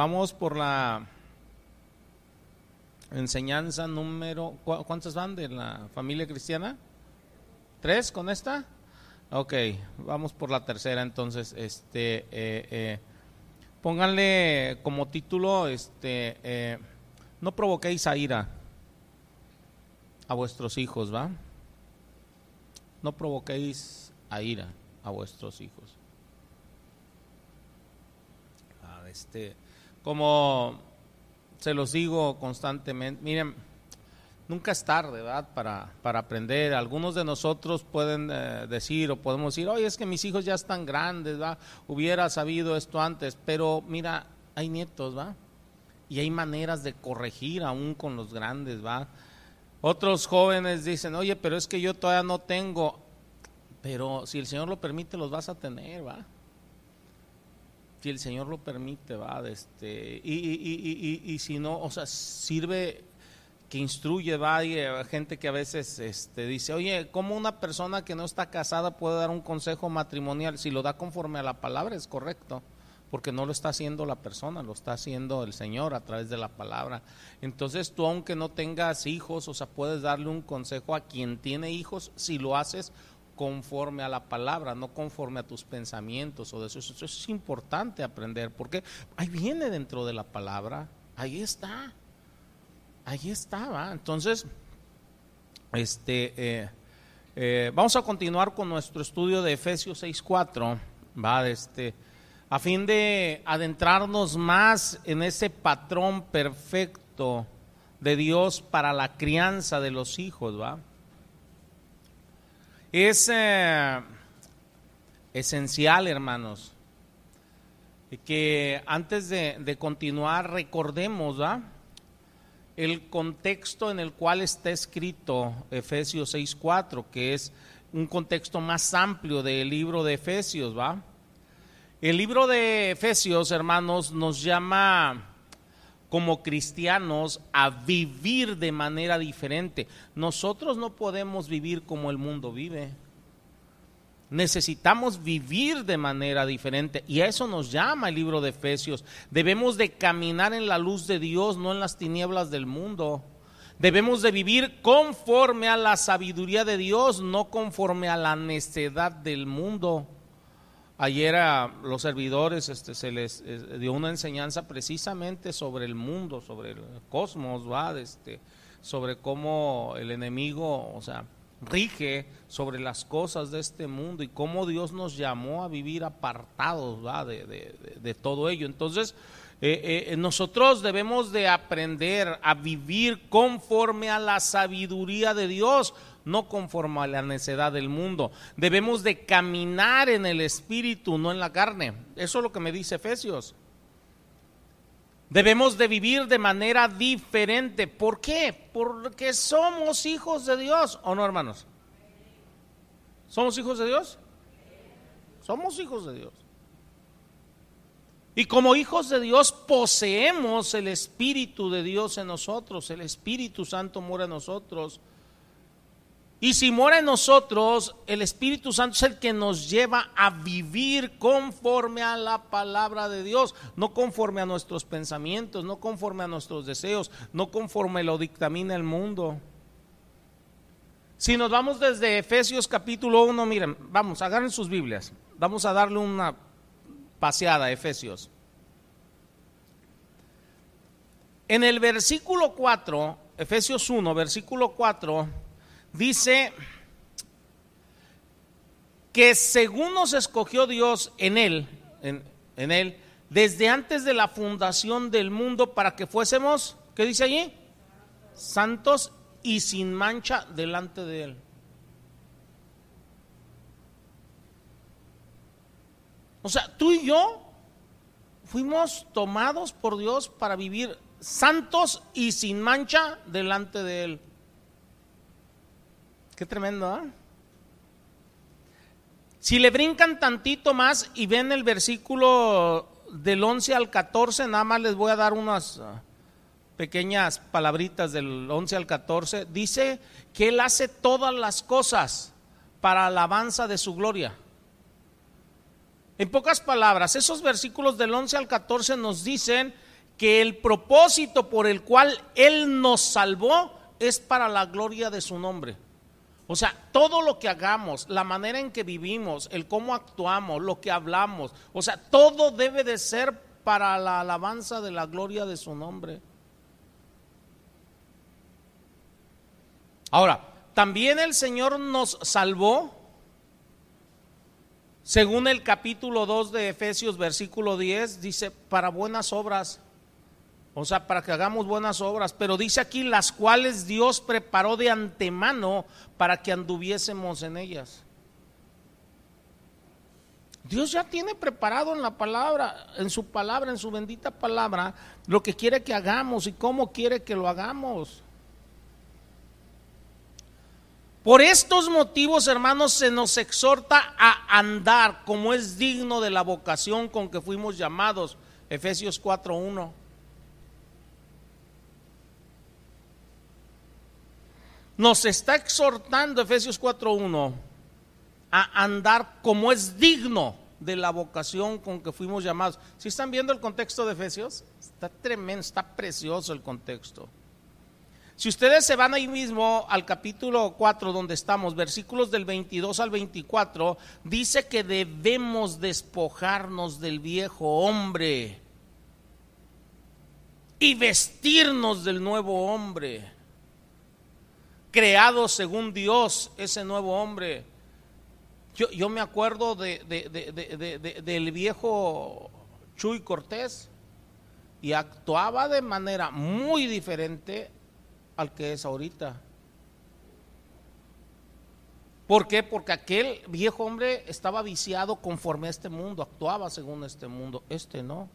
Vamos por la enseñanza número... ¿Cuántas van de la familia cristiana? ¿Tres con esta? Ok, vamos por la tercera entonces. Este, eh, eh, pónganle como título, este, eh, no provoquéis a ira a vuestros hijos, ¿va? No provoquéis a ira a vuestros hijos. Ah, este, como se los digo constantemente, miren, nunca es tarde, ¿verdad? Para, para aprender. Algunos de nosotros pueden eh, decir o podemos decir, oye, es que mis hijos ya están grandes, ¿va? Hubiera sabido esto antes, pero mira, hay nietos, ¿va? Y hay maneras de corregir aún con los grandes, ¿va? Otros jóvenes dicen, oye, pero es que yo todavía no tengo, pero si el Señor lo permite, los vas a tener, ¿va? Si el Señor lo permite, va, este, y, y, y, y, si no, o sea, sirve que instruye, va, eh, gente que a veces este, dice, oye, ¿cómo una persona que no está casada puede dar un consejo matrimonial? Si lo da conforme a la palabra es correcto, porque no lo está haciendo la persona, lo está haciendo el Señor a través de la palabra. Entonces tú, aunque no tengas hijos, o sea, puedes darle un consejo a quien tiene hijos si lo haces conforme a la palabra, no conforme a tus pensamientos o de eso. Es importante aprender, porque ahí viene dentro de la palabra, ahí está, ahí está, Entonces, este, eh, eh, vamos a continuar con nuestro estudio de Efesios 6.4, va, este, a fin de adentrarnos más en ese patrón perfecto de Dios para la crianza de los hijos, va. Es eh, esencial, hermanos, que antes de, continuar recordemos el contexto en el cual está escrito Efesios 6.4, que es un contexto más amplio del libro de Efesios, ¿va? El libro de Efesios, hermanos, nos llama como cristianos a vivir de manera diferente. Nosotros no podemos vivir como el mundo vive. Necesitamos vivir de manera diferente y a eso nos llama el libro de Efesios. Debemos de caminar en la luz de Dios, no en las tinieblas del mundo. Debemos de vivir conforme a la sabiduría de Dios, no conforme a la necedad del mundo. Ayer a los servidores este, se les eh, dio una enseñanza precisamente sobre el mundo, sobre el cosmos, ¿va? Este, sobre cómo el enemigo, o sea, rige sobre las cosas de este mundo y cómo Dios nos llamó a vivir apartados ¿va? De, de, todo ello. Entonces, eh, eh, nosotros debemos de aprender a vivir conforme a la sabiduría de Dios, no conforme a la necedad del mundo. Debemos de caminar en el espíritu, no en la carne. Eso es lo que me dice Efesios. Debemos de vivir de manera diferente. ¿Por qué? Porque somos hijos de Dios, ¿o no, hermanos? ¿Somos hijos de Dios? Somos hijos de Dios. Y como hijos de Dios poseemos el Espíritu de Dios en nosotros, el Espíritu Santo mora en nosotros. Y si mora en nosotros, el Espíritu Santo es el que nos lleva a vivir conforme a la palabra de Dios, no conforme a nuestros pensamientos, no conforme a nuestros deseos, no conforme lo dictamina el mundo. Si nos vamos desde Efesios capítulo 1, miren, vamos, agarren sus Biblias, vamos a darle una paseada a Efesios. En el versículo 4, Efesios 1, versículo 4, dice que según nos escogió Dios en él, en, él, desde antes de la fundación del mundo para que fuésemos, ¿qué dice allí? Santos y sin mancha delante de él. O sea, tú y yo fuimos tomados por Dios para vivir santos y sin mancha delante de Él. Qué tremendo, ¿eh? Si le brincan tantito más y ven el versículo del 11 al 14, nada más les voy a dar unas ah, pequeñas palabritas del 11 al 14. Dice que Él hace todas las cosas para alabanza de su gloria. En pocas palabras, esos versículos del 11 al 14 nos dicen que el propósito por el cual Él nos salvó es para la gloria de su nombre. O sea, todo lo que hagamos, la manera en que vivimos, el cómo actuamos, lo que hablamos, o sea, todo debe de ser para la alabanza de la gloria de su nombre. Ahora, también el Señor nos salvó, según el capítulo 2 de Efesios, versículo 10, dice, para buenas obras o sea, para que hagamos buenas obras. Pero dice aquí las cuales Dios preparó de antemano para que anduviésemos en ellas. Dios ya tiene preparado en la palabra, en su palabra, en su bendita palabra, lo que quiere que hagamos y cómo quiere que lo hagamos. Por estos motivos, hermanos, se nos exhorta a andar como es digno de la vocación con que fuimos llamados. Efesios 4.1. nos está exhortando Efesios 4.1 a andar como es digno de la vocación con que fuimos llamados. Si están viendo el contexto de Efesios? Está tremendo, está precioso el contexto. Si ustedes se van ahí mismo al capítulo 4 donde estamos, versículos del 22 al 24, dice que debemos despojarnos del viejo hombre y vestirnos del nuevo hombre creado según Dios, ese nuevo hombre. Yo, yo me acuerdo de, del viejo Chuy Cortés y actuaba de manera muy diferente al que es ahorita. ¿Por qué? Porque aquel viejo hombre estaba viciado conforme a este mundo, actuaba según este mundo, este no.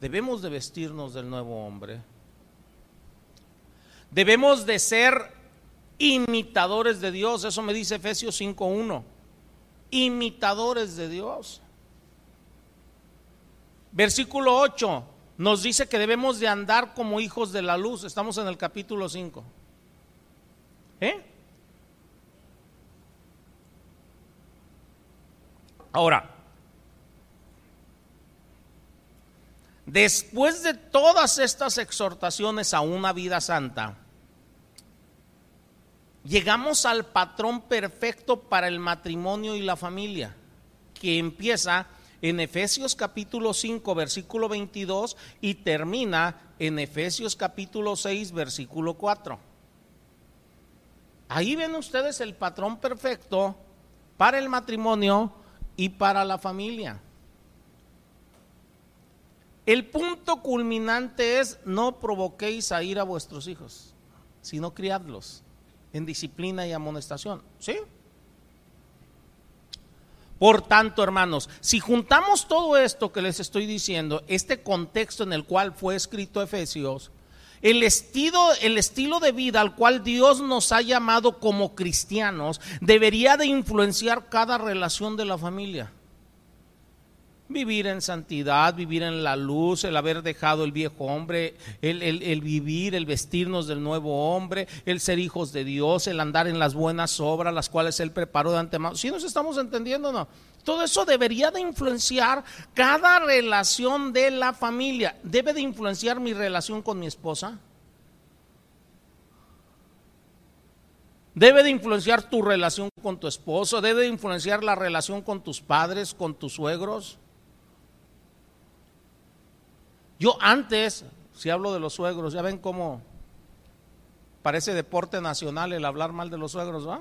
Debemos de vestirnos del nuevo hombre. Debemos de ser imitadores de Dios, eso me dice Efesios 5.1, imitadores de Dios. Versículo 8 nos dice que debemos de andar como hijos de la luz, estamos en el capítulo 5. ¿Eh? Ahora, después de todas estas exhortaciones a una vida santa, llegamos al patrón perfecto para el matrimonio y la familia, que empieza en Efesios capítulo 5, versículo 22 y termina en Efesios capítulo 6, versículo 4. Ahí ven ustedes el patrón perfecto para el matrimonio y para la familia. El punto culminante es no provoquéis a ir a vuestros hijos, sino criadlos en disciplina y amonestación. ¿Sí? Por tanto, hermanos, si juntamos todo esto que les estoy diciendo, este contexto en el cual fue escrito Efesios, el estilo, el estilo de vida al cual Dios nos ha llamado como cristianos debería de influenciar cada relación de la familia. Vivir en santidad, vivir en la luz, el haber dejado el viejo hombre, el, vivir, el vestirnos del nuevo hombre, el ser hijos de Dios, el andar en las buenas obras, las cuales Él preparó de antemano. ¿Sí nos estamos entendiendo no? Todo eso debería de influenciar cada relación de la familia. ¿Debe de influenciar mi relación con mi esposa? Debe de influenciar tu relación con tu esposo, debe de influenciar la relación con tus padres, con tus suegros. Yo antes, si hablo de los suegros, ya ven cómo parece deporte nacional el hablar mal de los suegros, ¿va?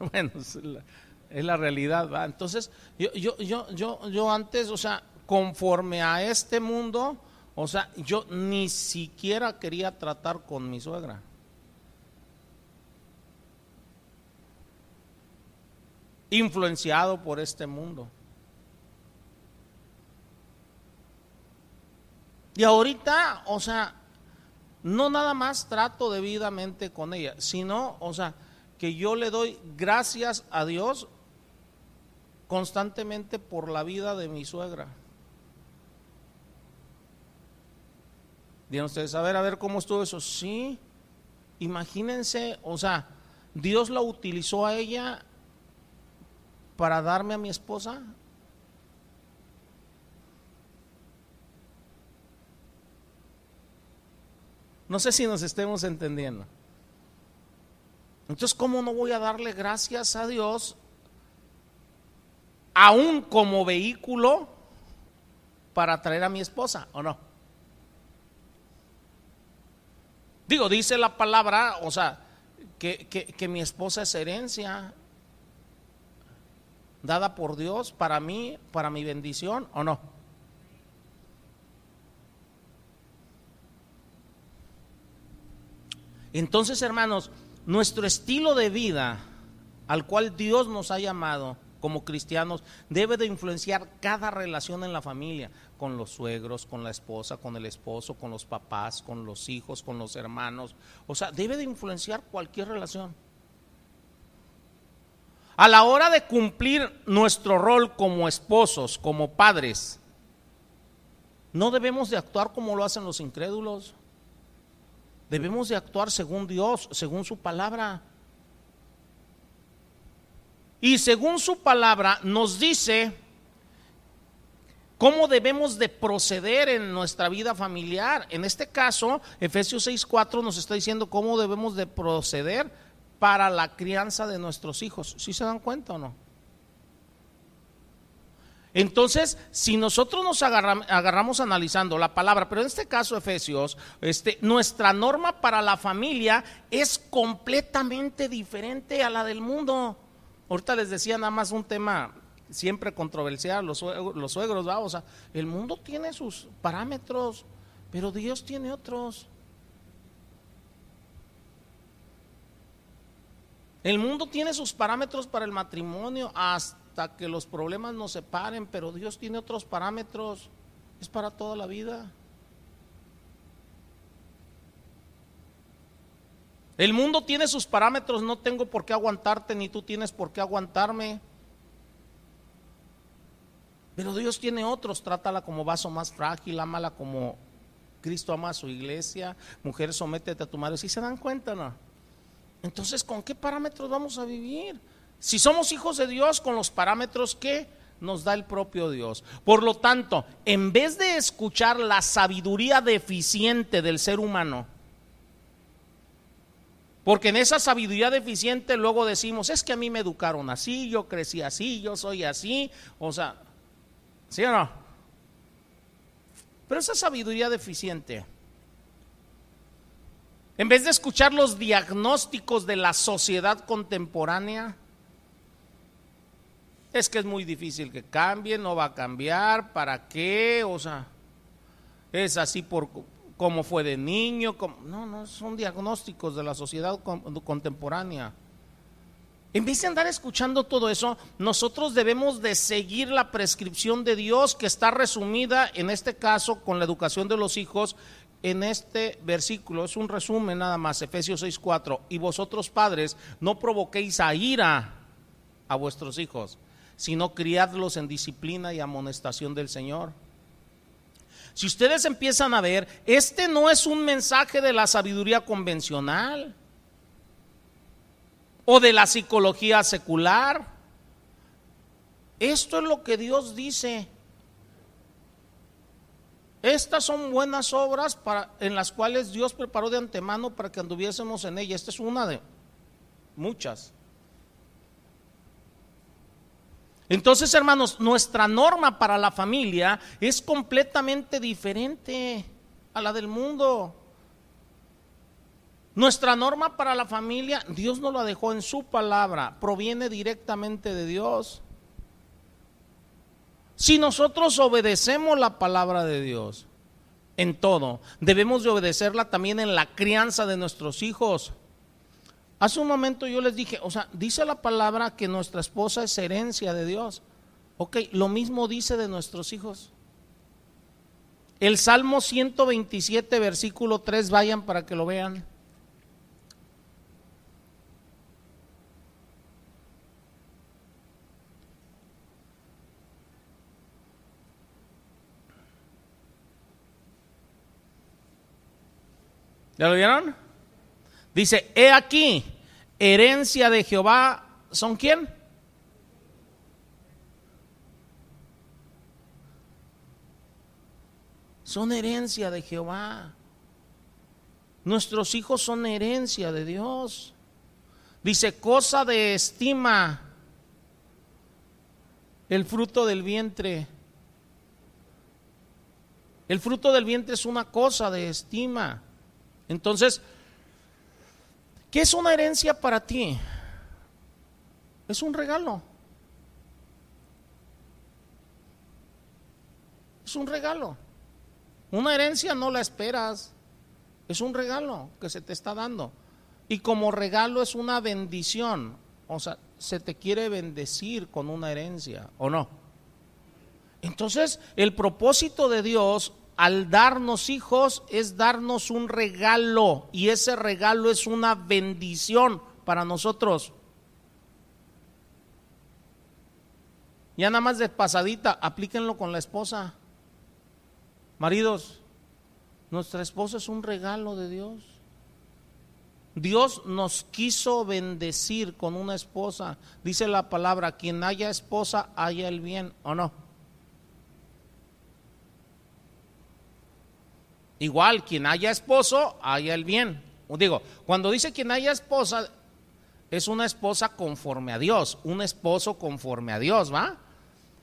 Bueno, es la, realidad, ¿va? Entonces, yo, yo, yo, yo, yo antes, o sea, conforme a este mundo, o sea, yo ni siquiera quería tratar con mi suegra. Influenciado por este mundo. Y ahorita, o sea, no nada más trato debidamente con ella, sino, o sea, que yo le doy gracias a Dios constantemente por la vida de mi suegra. Digan ustedes, a ver, a ver cómo estuvo eso. Sí, imagínense, o sea, Dios la utilizó a ella para darme a mi esposa No sé si nos estemos entendiendo. Entonces, ¿cómo no voy a darle gracias a Dios aún como vehículo para traer a mi esposa o no? Digo, dice la palabra, o sea, que, que, mi esposa es herencia dada por Dios para mí, para mi bendición o no. Entonces, hermanos, nuestro estilo de vida al cual Dios nos ha llamado como cristianos debe de influenciar cada relación en la familia, con los suegros, con la esposa, con el esposo, con los papás, con los hijos, con los hermanos. O sea, debe de influenciar cualquier relación. A la hora de cumplir nuestro rol como esposos, como padres, no debemos de actuar como lo hacen los incrédulos. Debemos de actuar según Dios, según su palabra. Y según su palabra nos dice cómo debemos de proceder en nuestra vida familiar. En este caso, Efesios 6:4 nos está diciendo cómo debemos de proceder para la crianza de nuestros hijos. ¿Sí se dan cuenta o no? Entonces, si nosotros nos agarramos, analizando la palabra, pero en este caso Efesios, este, nuestra norma para la familia es completamente diferente a la del mundo. Ahorita les decía nada más un tema siempre controversial, los, suegros, ¿va? o sea, el mundo tiene sus parámetros, pero Dios tiene otros. El mundo tiene sus parámetros para el matrimonio hasta que los problemas nos separen, pero Dios tiene otros parámetros, es para toda la vida. El mundo tiene sus parámetros, no tengo por qué aguantarte, ni tú tienes por qué aguantarme. Pero Dios tiene otros, trátala como vaso más frágil, ámala como Cristo ama a su iglesia, mujer, sométete a tu madre. ¿Sí se dan cuenta, no? Entonces, ¿con qué parámetros vamos a vivir? Si somos hijos de Dios, con los parámetros que nos da el propio Dios. Por lo tanto, en vez de escuchar la sabiduría deficiente del ser humano, porque en esa sabiduría deficiente luego decimos, es que a mí me educaron así, yo crecí así, yo soy así. O sea, ¿sí o no? Pero esa sabiduría deficiente, en vez de escuchar los diagnósticos de la sociedad contemporánea, es que es muy difícil que cambie, no va a cambiar, ¿para qué? O sea, es así por cómo fue de niño, no, no, son diagnósticos de la sociedad contemporánea. En vez de andar escuchando todo eso, nosotros debemos de seguir la prescripción de Dios que está resumida en este caso con la educación de los hijos en este versículo. Es un resumen nada más, Efesios 6:4. Y vosotros padres no provoquéis a ira a vuestros hijos, sino criadlos en disciplina y amonestación del Señor. Si ustedes empiezan a ver, este no es un mensaje de la sabiduría convencional o de la psicología secular. Esto es lo que Dios dice. Estas son buenas obras para, en las cuales Dios preparó de antemano para que anduviésemos en ellas. Esta es una de muchas. Entonces, hermanos, nuestra norma para la familia es completamente diferente a la del mundo. Nuestra norma para la familia, Dios nos la dejó en su palabra, proviene directamente de Dios. Si nosotros obedecemos la palabra de Dios en todo, debemos de obedecerla también en la crianza de nuestros hijos. Hace un momento yo les dije, o sea, dice la palabra que nuestra esposa es herencia de Dios. Ok, lo mismo dice de nuestros hijos. El Salmo 127, versículo 3, vayan para que lo vean. ¿Ya lo vieron? Dice, he aquí, herencia de Jehová, ¿son quién? Son herencia de Jehová. Nuestros hijos son herencia de Dios. Dice, cosa de estima el fruto del vientre. El fruto del vientre es una cosa de estima. Entonces, ¿qué es una herencia para ti? Es un regalo. Es un regalo. Una herencia no la esperas. Es un regalo que se te está dando. Y como regalo es una bendición. O sea, se te quiere bendecir con una herencia, ¿o no? Entonces, el propósito de Dios al darnos hijos es darnos un regalo. Y ese regalo es una bendición para nosotros. Ya nada más de pasadita, aplíquenlo con la esposa. Maridos, nuestra esposa es un regalo de Dios. Dios nos quiso bendecir con una esposa. Dice la palabra, quien haya esposa, haya el bien, ¿o no? Igual, quien haya esposo, haya el bien. Digo, cuando dice quien haya esposa, es una esposa conforme a Dios, un esposo conforme a Dios, ¿va?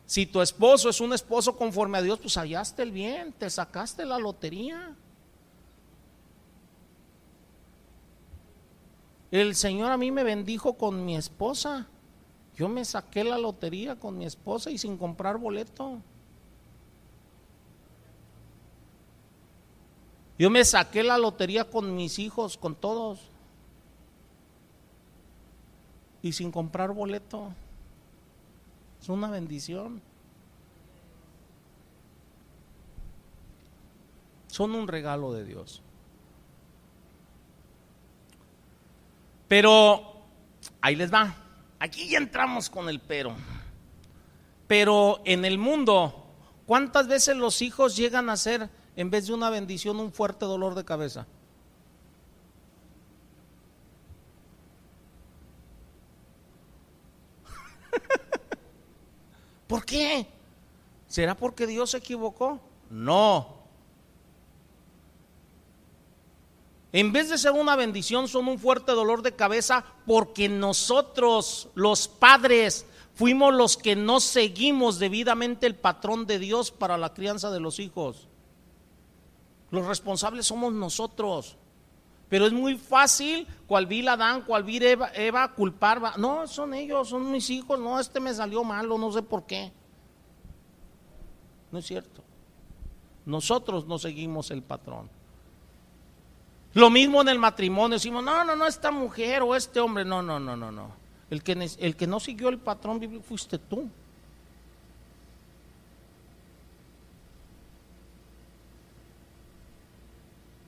Si tu esposo es un esposo conforme a Dios, pues hallaste el bien, te sacaste la lotería. El Señor a mí me bendijo con mi esposa. Yo me saqué la lotería con mi esposa y sin comprar boleto. Yo me saqué la lotería con mis hijos, con todos. Y sin comprar boleto. Es una bendición. Son un regalo de Dios. Pero ahí les va. Aquí ya entramos con el pero. Pero en el mundo, ¿cuántas veces los hijos llegan a ser, en vez de una bendición, un fuerte dolor de cabeza? ¿Por qué? ¿Será porque Dios se equivocó? No. en vez de ser una bendición, son un fuerte dolor de cabeza porque nosotros, los padres, fuimos los que no seguimos debidamente el patrón de Dios para la crianza de los hijos. Los responsables somos nosotros. Pero es muy fácil, cual vi Adán, cual vi Eva, Eva culpar. No, son ellos, son mis hijos. No, este me salió malo, no sé por qué. No es cierto. Nosotros no seguimos el patrón. Lo mismo en el matrimonio, decimos, no, no, no, esta mujer o este hombre, no, no, no, no, no. El que, el que no siguió el patrón bíblico fuiste tú.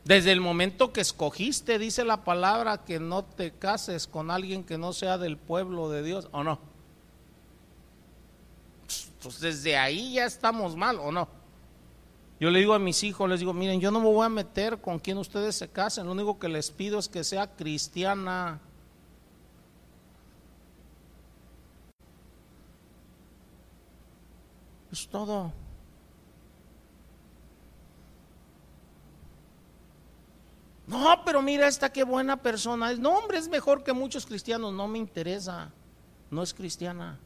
Desde el momento que escogiste, dice la palabra, que no te cases con alguien que no sea del pueblo de Dios, ¿o no? Pues desde ahí ya estamos mal, ¿o no? Yo le digo a mis hijos, les digo, miren, yo no me voy a meter con quien ustedes se casen, lo único que les pido es que sea cristiana. Es todo. No, pero mira esta qué buena persona es. No, hombre, es mejor que muchos cristianos. No me interesa. No es cristiana.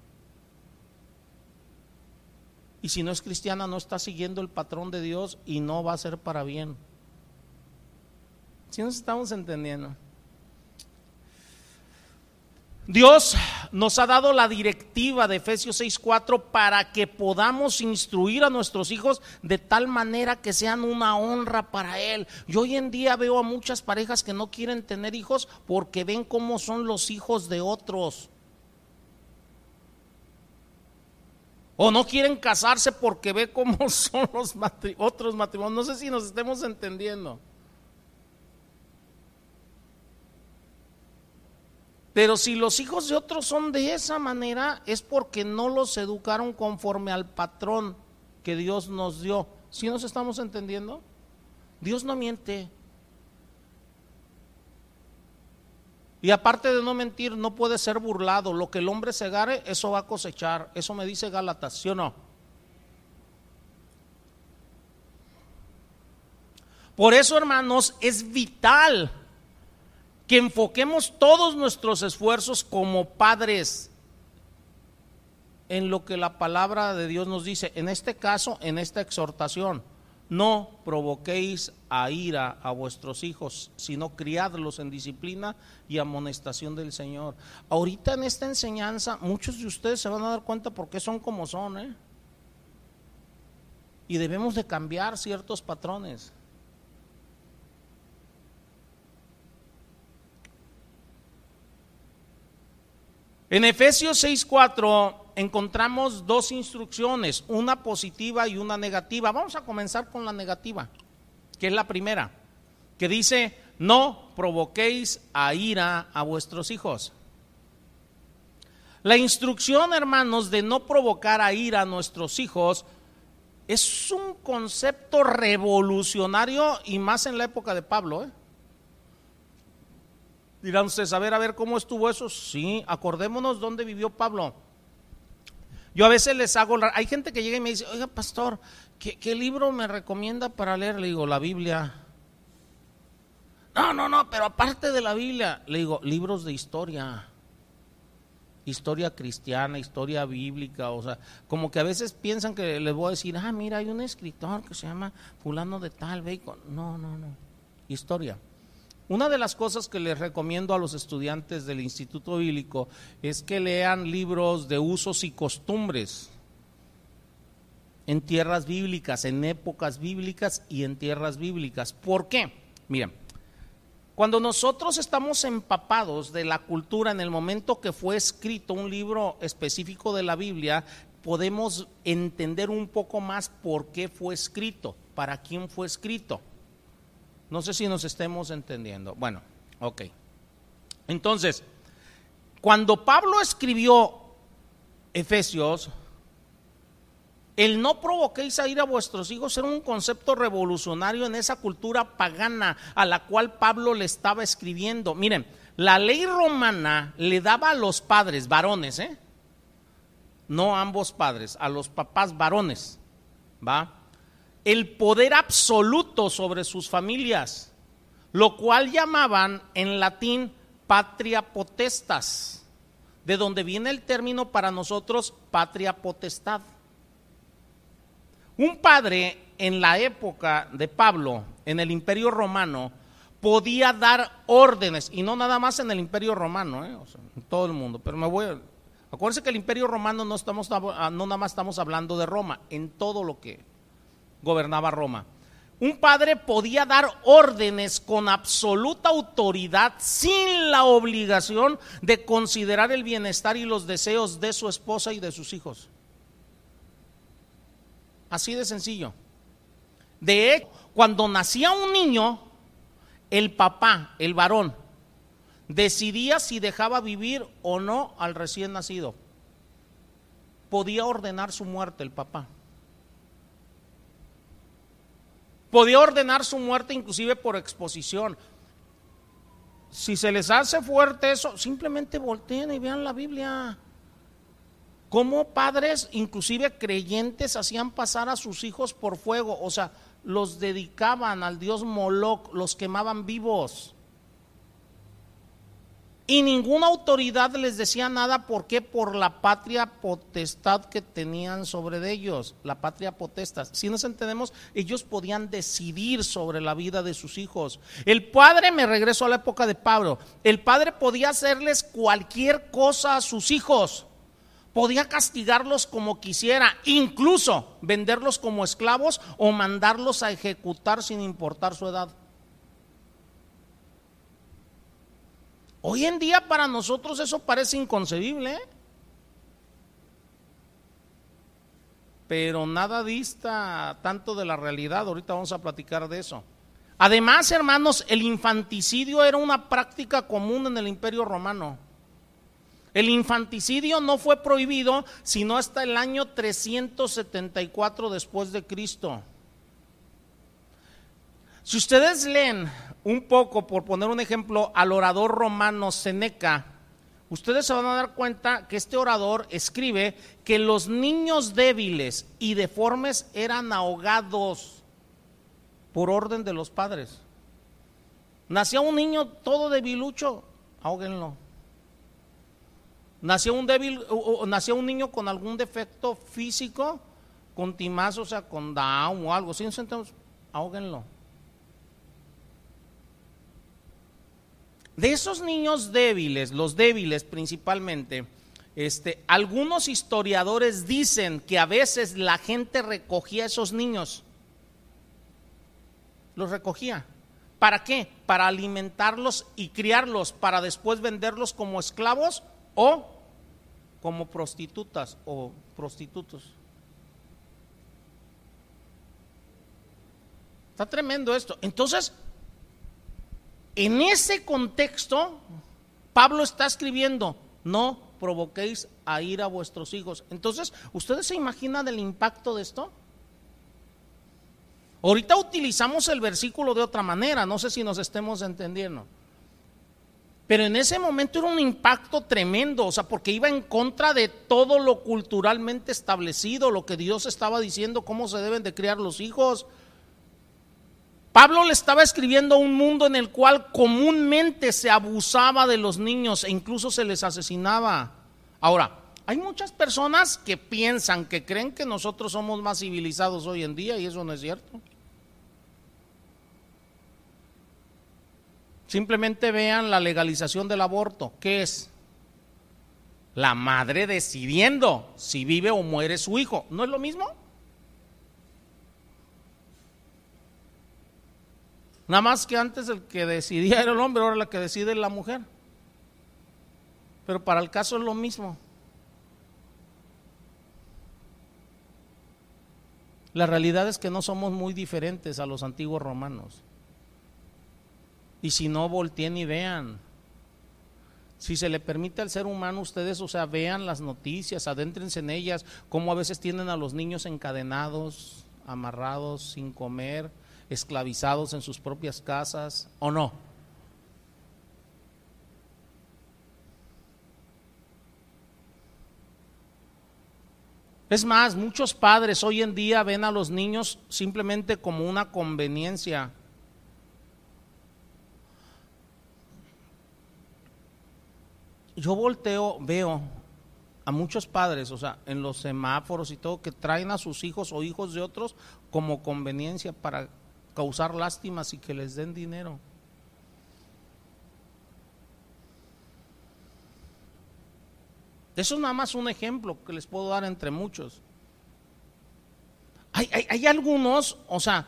Y si no es cristiana, no está siguiendo el patrón de Dios y no va a ser para bien. Si nos estamos entendiendo. Dios nos ha dado la directiva de Efesios 6:4 para que podamos instruir a nuestros hijos de tal manera que sean una honra para Él. Yo hoy en día veo a muchas parejas que no quieren tener hijos porque ven cómo son los hijos de otros. O no quieren casarse porque ve cómo son los otros matrimonios. No sé si nos estemos entendiendo. Pero si los hijos de otros son de esa manera, es porque no los educaron conforme al patrón que Dios nos dio. ¿Sí nos estamos entendiendo? Dios no miente. Y aparte de no mentir, no puede ser burlado. Lo que el hombre segare, eso va a cosechar. Eso me dice Gálatas, ¿sí o no? Por eso, hermanos, es vital que enfoquemos todos nuestros esfuerzos como padres en lo que la palabra de Dios nos dice. En este caso, en esta exhortación, no provoquéis a ira a vuestros hijos, sino criadlos en disciplina y amonestación del Señor. Ahorita en esta enseñanza, muchos de ustedes se van a dar cuenta por qué son como son, ¿eh? Y debemos de cambiar ciertos patrones. En Efesios 6:4 encontramos dos instrucciones, una positiva y una negativa. Vamos a comenzar con la negativa, que es la primera, que dice, no provoquéis a ira a vuestros hijos. La instrucción, hermanos, de no provocar a ira a nuestros hijos es un concepto revolucionario y más en la época de Pablo. ¿eh? Dirán ustedes, a ver, a ver, ¿cómo estuvo eso? Sí, acordémonos dónde vivió Pablo. Yo a veces les hago, hay gente que llega y me dice, oiga, pastor, ¿qué, libro me recomienda para leer? Le digo, la Biblia. No, no, no, pero aparte de la Biblia, le digo, libros de historia. Historia cristiana, historia bíblica, o sea, como que a veces piensan que les voy a decir, ah, mira, hay un escritor que se llama fulano de tal, ve, no, no, no, historia. Una de las cosas que les recomiendo a los estudiantes del Instituto Bíblico es que lean libros de usos y costumbres en tierras bíblicas, en épocas bíblicas y en tierras bíblicas. ¿Por qué? Miren, cuando nosotros estamos empapados de la cultura en el momento que fue escrito un libro específico de la Biblia, podemos entender un poco más por qué fue escrito, para quién fue escrito. No sé si nos estemos entendiendo. Bueno, ok. Entonces, cuando Pablo escribió Efesios, el no provoquéis a ir a vuestros hijos era un concepto revolucionario en esa cultura pagana a la cual Pablo le estaba escribiendo. Miren, la ley romana le daba a los padres varones, ¿eh? no a ambos padres, a los papás varones, ¿va? El poder absoluto sobre sus familias, lo cual llamaban en latín patria potestas, de donde viene el término para nosotros patria potestad. Un padre en la época de Pablo, en el imperio romano, podía dar órdenes, y no nada más en el imperio romano, ¿eh? en todo el mundo, pero me voy a... Acuérdense que el imperio romano no, estamos, no nada más estamos hablando de Roma, en todo lo que gobernaba Roma. Un padre podía dar órdenes con absoluta autoridad sin la obligación de considerar el bienestar y los deseos de su esposa y de sus hijos. Así de sencillo. De hecho, cuando nacía un niño, el papá, el varón, decidía si dejaba vivir o no al recién nacido. Podía ordenar su muerte el papá. Podía ordenar su muerte inclusive por exposición. Si se les hace fuerte eso, simplemente volteen y vean la Biblia. Cómo padres, inclusive creyentes, hacían pasar a sus hijos por fuego, o sea, los dedicaban al dios Moloch, los quemaban vivos. Y ninguna autoridad les decía nada, ¿por qué? Por la patria potestad que tenían sobre ellos, la patria potestad. Si nos entendemos, ellos podían decidir sobre la vida de sus hijos. El padre, me regreso a la época de Pablo, el padre podía hacerles cualquier cosa a sus hijos, podía castigarlos como quisiera, incluso venderlos como esclavos o mandarlos a ejecutar sin importar su edad. Hoy en día para nosotros eso parece inconcebible, ¿eh? pero nada dista tanto de la realidad. Ahorita vamos a platicar de eso. Además, hermanos, el infanticidio era una práctica común en el Imperio Romano. El infanticidio no fue prohibido sino hasta el año 374 después de Cristo. Si ustedes leen un poco, por poner un ejemplo, al orador romano Seneca, ustedes se van a dar cuenta que este orador escribe que los niños débiles y deformes eran ahogados. por orden de los padres. Nació un niño todo debilucho, ahóguenlo. Nació un, débil, nació un niño con algún defecto físico, con timaz, o sea, con Down o algo, ¿sí? Entonces, ahóguenlo. De esos niños débiles, los débiles principalmente, este, algunos historiadores dicen que a veces la gente recogía a esos niños. Los recogía. ¿Para qué? Para alimentarlos y criarlos, para después venderlos como esclavos o como prostitutas o prostitutos. Está tremendo esto. Entonces, en ese contexto, Pablo está escribiendo, no provoquéis a ir a vuestros hijos. Entonces, ¿ustedes se imaginan el impacto de esto? Ahorita utilizamos el versículo de otra manera, no sé si nos estemos entendiendo. Pero en ese momento era un impacto tremendo, o sea, porque iba en contra de todo lo culturalmente establecido, lo que Dios estaba diciendo, cómo se deben de criar los hijos. Pablo le estaba escribiendo a un mundo en el cual comúnmente se abusaba de los niños e incluso se les asesinaba. Ahora, hay muchas personas que piensan, que creen que nosotros somos más civilizados hoy en día y eso no es cierto. Simplemente vean la legalización del aborto. ¿Qué es? La madre decidiendo si vive o muere su hijo. ¿No es lo mismo? Nada más que antes el que decidía era el hombre, ahora la que decide es la mujer. Pero para el caso es lo mismo. La realidad es que no somos muy diferentes a los antiguos romanos. Y si no, volteen y vean. Si se le permite al ser humano, ustedes, o sea, vean las noticias, adéntrense en ellas, cómo a veces tienen a los niños encadenados, amarrados, sin comer, esclavizados en sus propias casas o no. Es más, muchos padres hoy en día ven a los niños simplemente como una conveniencia. Yo volteo, veo a muchos padres, o sea, en los semáforos y todo, que traen a sus hijos o hijos de otros como conveniencia para causar lástimas y que les den dinero. Eso es nada más un ejemplo que les puedo dar entre muchos. Hay, hay, algunos, o sea,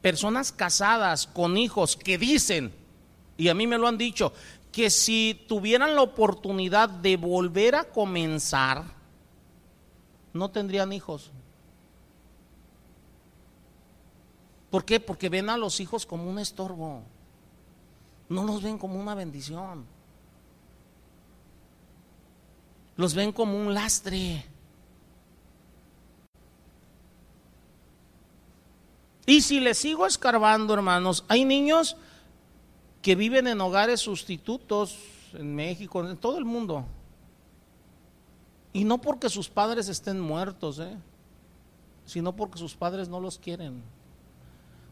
personas casadas con hijos que dicen, y a mí me lo han dicho, que si tuvieran la oportunidad de volver a comenzar, no tendrían hijos. ¿Por qué? Porque ven a los hijos como un estorbo. No los ven como una bendición. Los ven como un lastre. Y si les sigo escarbando, hermanos, hay niños que viven en hogares sustitutos en México, en todo el mundo. Y no porque sus padres estén muertos, ¿eh? sino porque sus padres no los quieren.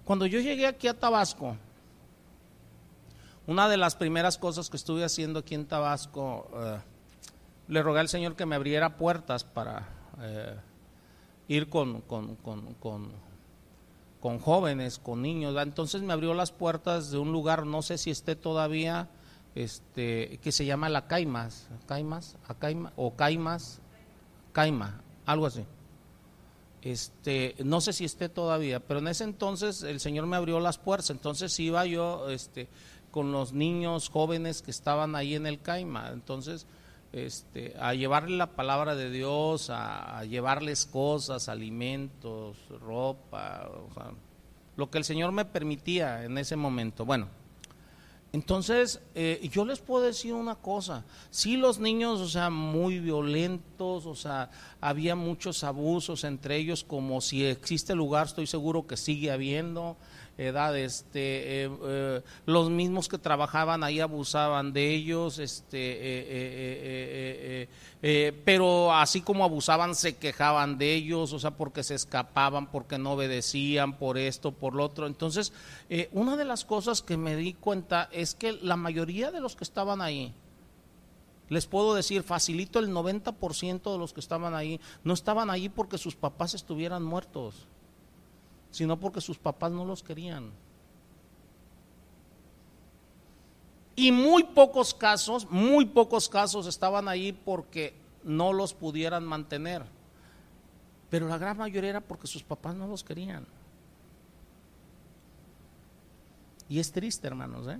Cuando yo llegué aquí a Tabasco, una de las primeras cosas que estuve haciendo aquí en Tabasco, eh, le rogué al Señor que me abriera puertas para eh, ir con, con, jóvenes, con niños. Entonces me abrió las puertas de un lugar, no sé si esté todavía, este, que se llama La Caimas, Caimas, Acaima, o Caimas, Caima, algo así. Este, no sé si esté todavía, pero en ese entonces el Señor me abrió las puertas, entonces iba yo este, con los niños jóvenes que estaban ahí en el Caima, entonces este, a llevarle la palabra de Dios, a, llevarles cosas, alimentos, ropa, lo que el Señor me permitía en ese momento. Bueno, entonces, eh, yo les puedo decir una cosa, sí los niños, o sea, muy violentos, o sea, había muchos abusos entre ellos, como si existe lugar, estoy seguro que sigue habiendo, edad, este, los mismos que trabajaban ahí abusaban de ellos, este, pero así como abusaban se quejaban de ellos, o sea, porque se escapaban, porque no obedecían, por esto, por lo otro. Entonces, una de las cosas que me di cuenta es que la mayoría de los que estaban ahí, les puedo decir, facilito el 90% de los que estaban ahí, no estaban ahí porque sus papás estuvieran muertos, sino porque sus papás no los querían. Y muy pocos casos, muy pocos casos estaban ahí porque no los pudieran mantener. Pero la gran mayoría era porque sus papás no los querían. Y es triste, hermanos, ¿eh?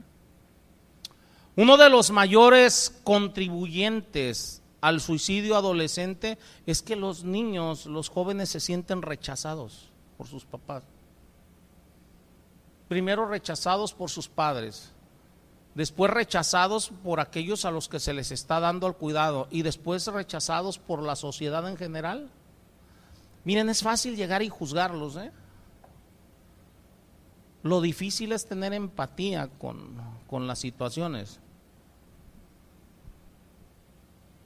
Uno de los mayores contribuyentes al suicidio adolescente es que los niños, los jóvenes se sienten rechazados por sus papás. Primero rechazados por sus padres, después rechazados por aquellos a los que se les está dando el cuidado y después rechazados por la sociedad en general. Miren, es fácil llegar y juzgarlos, ¿eh? Lo difícil es tener empatía con, con las situaciones.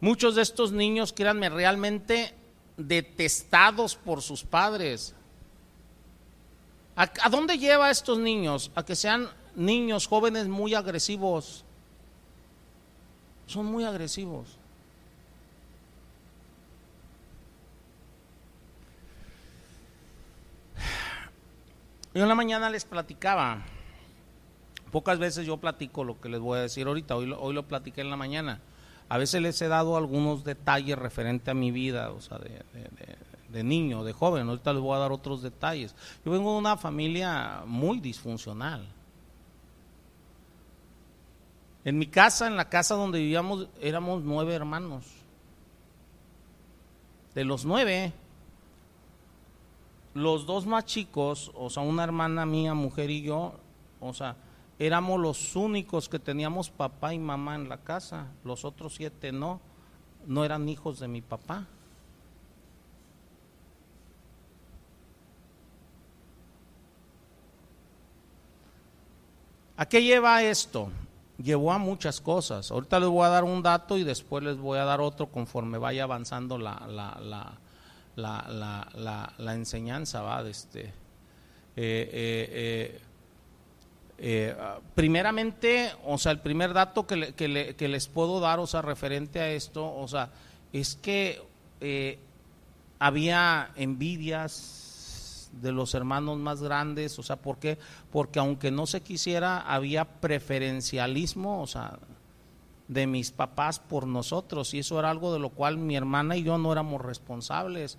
Muchos de estos niños, créanme, realmente detestados por sus padres. ¿A, dónde lleva a estos niños? A que sean niños, jóvenes muy agresivos. Son muy agresivos. Yo en la mañana les platicaba, pocas veces yo platico lo que les voy a decir ahorita, hoy lo, hoy lo platiqué en la mañana. A veces les he dado algunos detalles referente a mi vida, o sea, de, niño, de joven. Ahorita les voy a dar otros detalles. Yo vengo de una familia muy disfuncional. En mi casa, en la casa donde vivíamos, éramos nueve hermanos. De los nueve, los dos más chicos, o sea, una hermana mía, mujer y yo, o sea, éramos los únicos que teníamos papá y mamá en la casa, los otros siete no, no eran hijos de mi papá. ¿A qué lleva esto? Llevó a muchas cosas. Ahorita les voy a dar un dato y después les voy a dar otro conforme vaya avanzando la, la, la, la enseñanza, ¿va? De este, eh, eh, eh eh, primeramente, o sea, el primer dato que, que, les puedo dar, o sea, referente a esto, o sea, es que había envidias de los hermanos más grandes, o sea, ¿por qué? Porque aunque no se quisiera, había preferencialismo, o sea, de mis papás por nosotros, y eso era algo de lo cual mi hermana y yo no éramos responsables.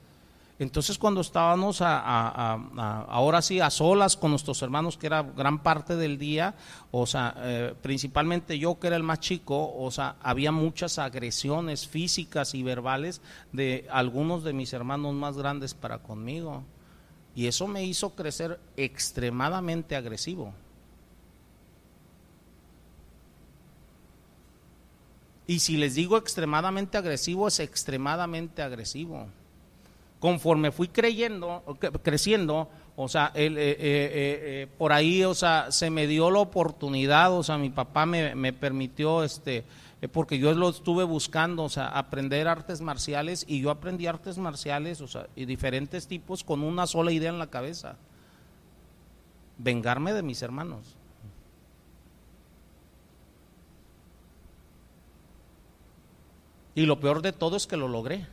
Entonces cuando estábamos ahora sí a solas con nuestros hermanos, que era gran parte del día, o sea, eh, principalmente yo que era el más chico, o sea, había muchas agresiones físicas y verbales de algunos de mis hermanos más grandes para conmigo. Y eso me hizo crecer extremadamente agresivo. Y si les digo extremadamente agresivo, es extremadamente agresivo conforme fui creyendo, creciendo, o sea, eh, eh, eh, por ahí, o sea, se me dio la oportunidad, o sea, mi papá me, permitió, este, porque yo lo estuve buscando, o sea, aprender artes marciales y yo aprendí artes marciales, o sea, y diferentes tipos con una sola idea en la cabeza, vengarme de mis hermanos. Y lo peor de todo es que lo logré.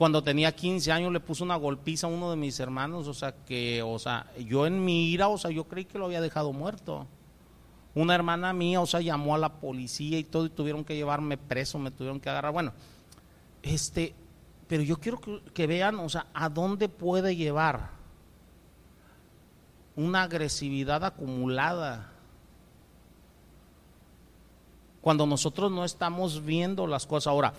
Cuando tenía 15 años le puse una golpiza a uno de mis hermanos, o sea, que, o sea, yo en mi ira, o sea, yo creí que lo había dejado muerto. Una hermana mía, o sea, llamó a la policía y todo, y tuvieron que llevarme preso, me tuvieron que agarrar. Bueno, este, pero yo quiero que, vean, o sea, a dónde puede llevar una agresividad acumulada cuando nosotros no estamos viendo las cosas. Ahora,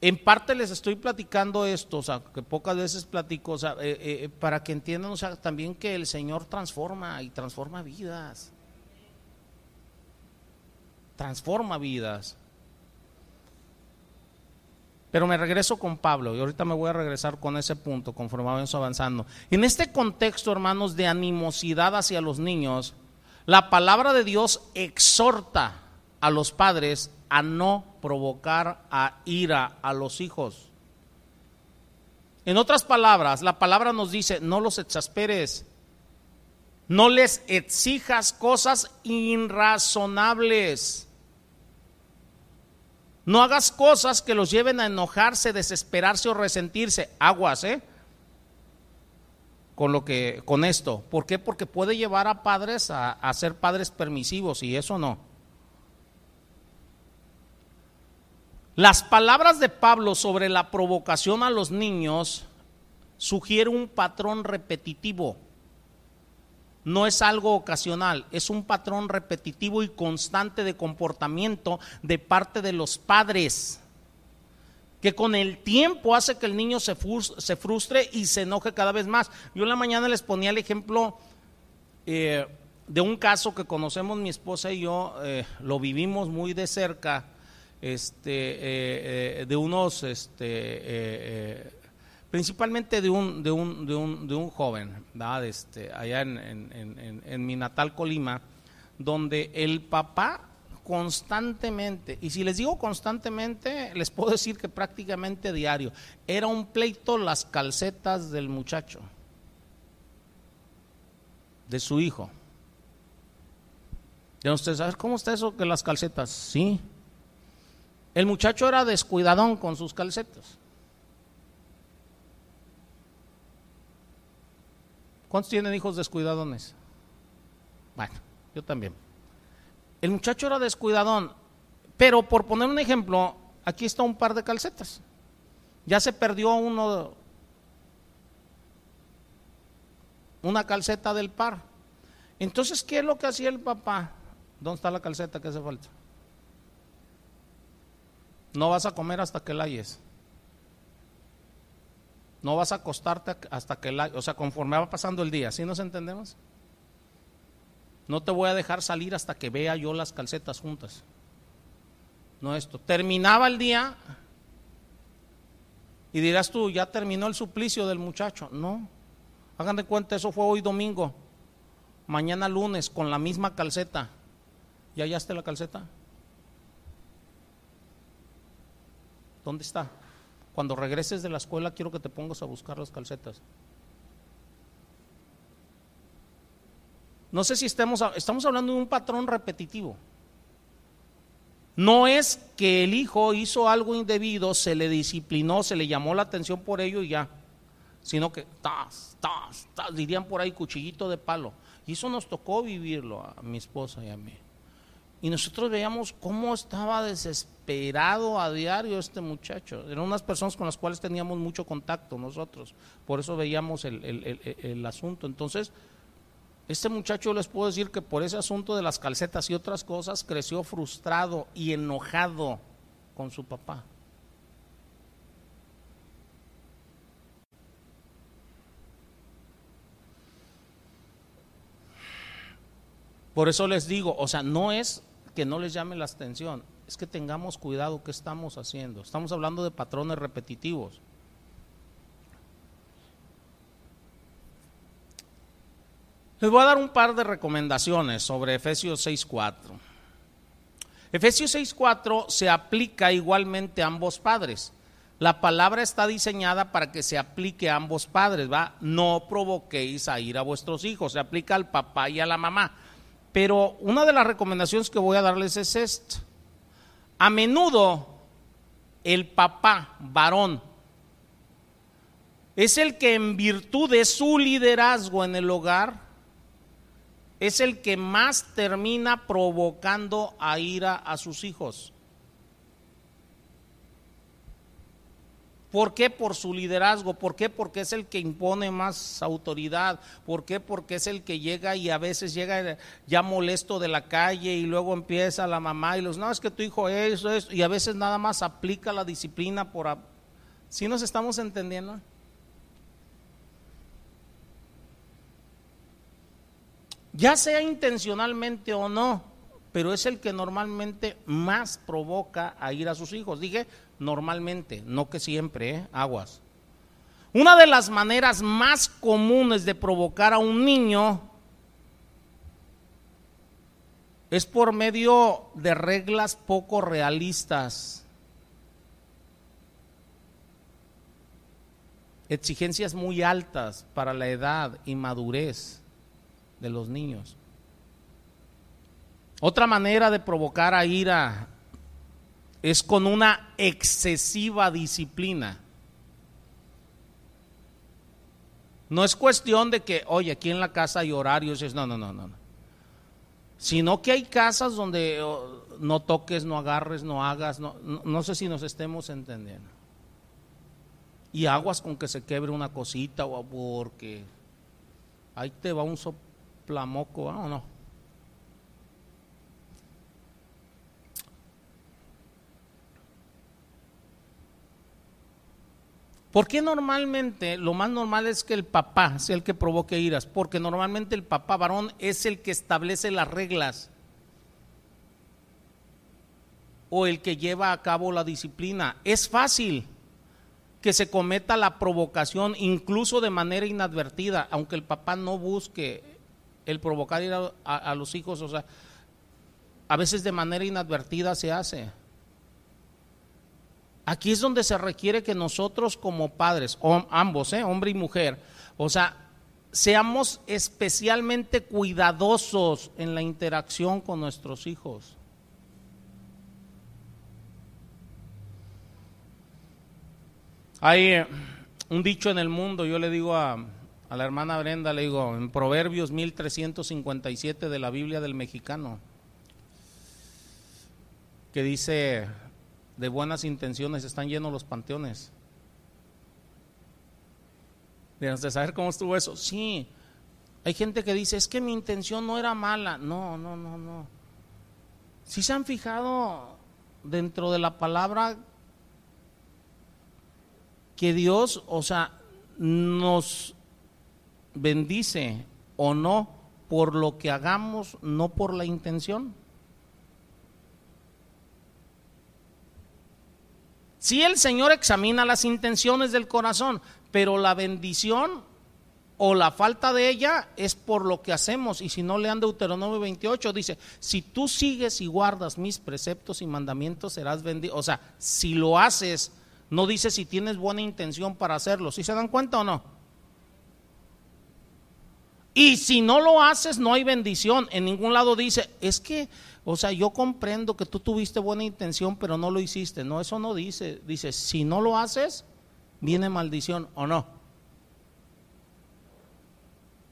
en parte les estoy platicando esto, o sea, que pocas veces platico, sea, eh, eh, para que entiendan, o sea, también que el Señor transforma y transforma vidas. Transforma vidas. Pero me regreso con Pablo y ahorita me voy a regresar con ese punto conforme vamos avanzando. En este contexto, hermanos, de animosidad hacia los niños, la palabra de Dios exhorta a los padres a no provocar a ira a los hijos. En otras palabras, la palabra nos dice, no los exasperes, no les exijas cosas irrazonables. No hagas cosas que los lleven a enojarse, desesperarse o resentirse. Aguas, ¿eh? Con lo que, con esto. ¿Por qué? Porque puede llevar a padres a, a ser padres permisivos y eso no. Las palabras de Pablo sobre la provocación a los niños sugieren un patrón repetitivo no es algo ocasional, es un patrón repetitivo y constante de comportamiento de parte de los padres, que con el tiempo hace que el niño se frustre y se enoje cada vez más. Yo en la mañana les ponía el ejemplo eh, de un caso que conocemos mi esposa y yo, eh, lo vivimos muy de cerca, este, eh, de unos este, principalmente de un, de un, joven, Este, allá en, en, en, mi natal Colima, donde el papá constantemente, y si les digo constantemente, les puedo decir que prácticamente diario, era un pleito las calcetas del muchacho, de su hijo. Ya cómo está eso que las calcetas, sí. El muchacho era descuidadón con sus calcetas. ¿Cuántos tienen hijos descuidadones? Bueno, yo también. El muchacho era descuidadón, pero por poner un ejemplo, aquí está un par de calcetas. Ya se perdió uno, una calceta del par. Entonces, ¿qué es lo que hacía el papá? ¿Dónde está la calceta que hace falta? No vas a comer hasta que la hayes. No vas a acostarte hasta que la, o sea, conforme va pasando el día, ¿sí nos entendemos? No te voy a dejar salir hasta que vea yo las calcetas juntas. No esto. Terminaba el día y dirás tú, ya terminó el suplicio del muchacho. No. Hagan de cuenta, eso fue hoy domingo. Mañana lunes con la misma calceta. ¿Ya hallaste la calceta? ¿Dónde está? Cuando regreses de la escuela quiero que te pongas a buscar las calcetas. No sé si estamos, estamos hablando de un patrón repetitivo. No es que el hijo hizo algo indebido, se le disciplinó, se le llamó la atención por ello y ya, sino que tas, tas, tas, dirían por ahí cuchillito de palo. Y eso nos tocó vivirlo a mi esposa y a mí. Y nosotros veíamos cómo estaba desesperado a diario este muchacho. Eran unas personas con las cuales teníamos mucho contacto nosotros. Por eso veíamos el, asunto. Entonces, este muchacho les puedo decir que por ese asunto de las calcetas y otras cosas creció frustrado y enojado con su papá. Por eso les digo, o sea, no es que no les llame la atención, es que tengamos cuidado qué estamos haciendo. Estamos hablando de patrones repetitivos. Les voy a dar un par de recomendaciones sobre Efesios 6.4. Efesios 6.4 se aplica igualmente a ambos padres. La palabra está diseñada para que se aplique a ambos padres, ¿va? No provoquéis a ir a vuestros hijos, se aplica al papá y a la mamá. Pero una de las recomendaciones que voy a darles es esto. A menudo el papá varón es el que en virtud de su liderazgo en el hogar es el que más termina provocando a ira a sus hijos. ¿Por qué? Por su liderazgo. ¿Por qué? Porque es el que impone más autoridad. ¿Por qué? Porque es el que llega y a veces llega ya molesto de la calle y luego empieza la mamá y los, no, es que tu hijo eso, es, y a veces nada más aplica la disciplina por... ¿Sí nos estamos entendiendo? Ya sea intencionalmente o no, pero es el que normalmente más provoca a ir a sus hijos. Dije, normalmente, no que siempre, ¿eh? aguas. Una de las maneras más comunes de provocar a un niño es por medio de reglas poco realistas, exigencias muy altas para la edad y madurez de los niños. Otra manera de provocar a ira es con una excesiva disciplina. No es cuestión de que, oye, aquí en la casa hay horarios, no, no, no, no. Sino que hay casas donde oh, no toques, no agarres, no hagas, no, no, sé si nos estemos entendiendo. Y aguas con que se quebre una cosita o porque ahí te va un soplamoco, ¿o no? ¿Por qué normalmente lo más normal es que el papá sea el que provoque iras? Porque normalmente el papá varón es el que establece las reglas o el que lleva a cabo la disciplina. Es fácil que se cometa la provocación incluso de manera inadvertida, aunque el papá no busque el provocar ir a, a los hijos, o sea, a veces de manera inadvertida se hace. Aquí es donde se requiere que nosotros como padres, ambos, ¿eh? hombre y mujer, o sea, seamos especialmente cuidadosos en la interacción con nuestros hijos. Hay eh, un dicho en el mundo, yo le digo a, a la hermana Brenda, le digo, en Proverbios 1357 de la Biblia del mexicano, que dice, de buenas intenciones están llenos los panteones. de saber cómo estuvo eso. Sí, hay gente que dice, es que mi intención no era mala. No, no, no, no. Si se han fijado dentro de la palabra que Dios, o sea, nos bendice o no por lo que hagamos, no por la intención. Si el Señor examina las intenciones del corazón, pero la bendición o la falta de ella es por lo que hacemos. Y si no lean Deuteronomio 28, dice, si tú sigues y guardas mis preceptos y mandamientos, serás bendito. O sea, si lo haces, no dice si tienes buena intención para hacerlo. ¿Sí se dan cuenta o no? Y si no lo haces, no hay bendición. En ningún lado dice, es que o sea, yo comprendo que tú tuviste buena intención, pero no lo hiciste. No, eso no dice. Dice, si no lo haces, viene maldición o no.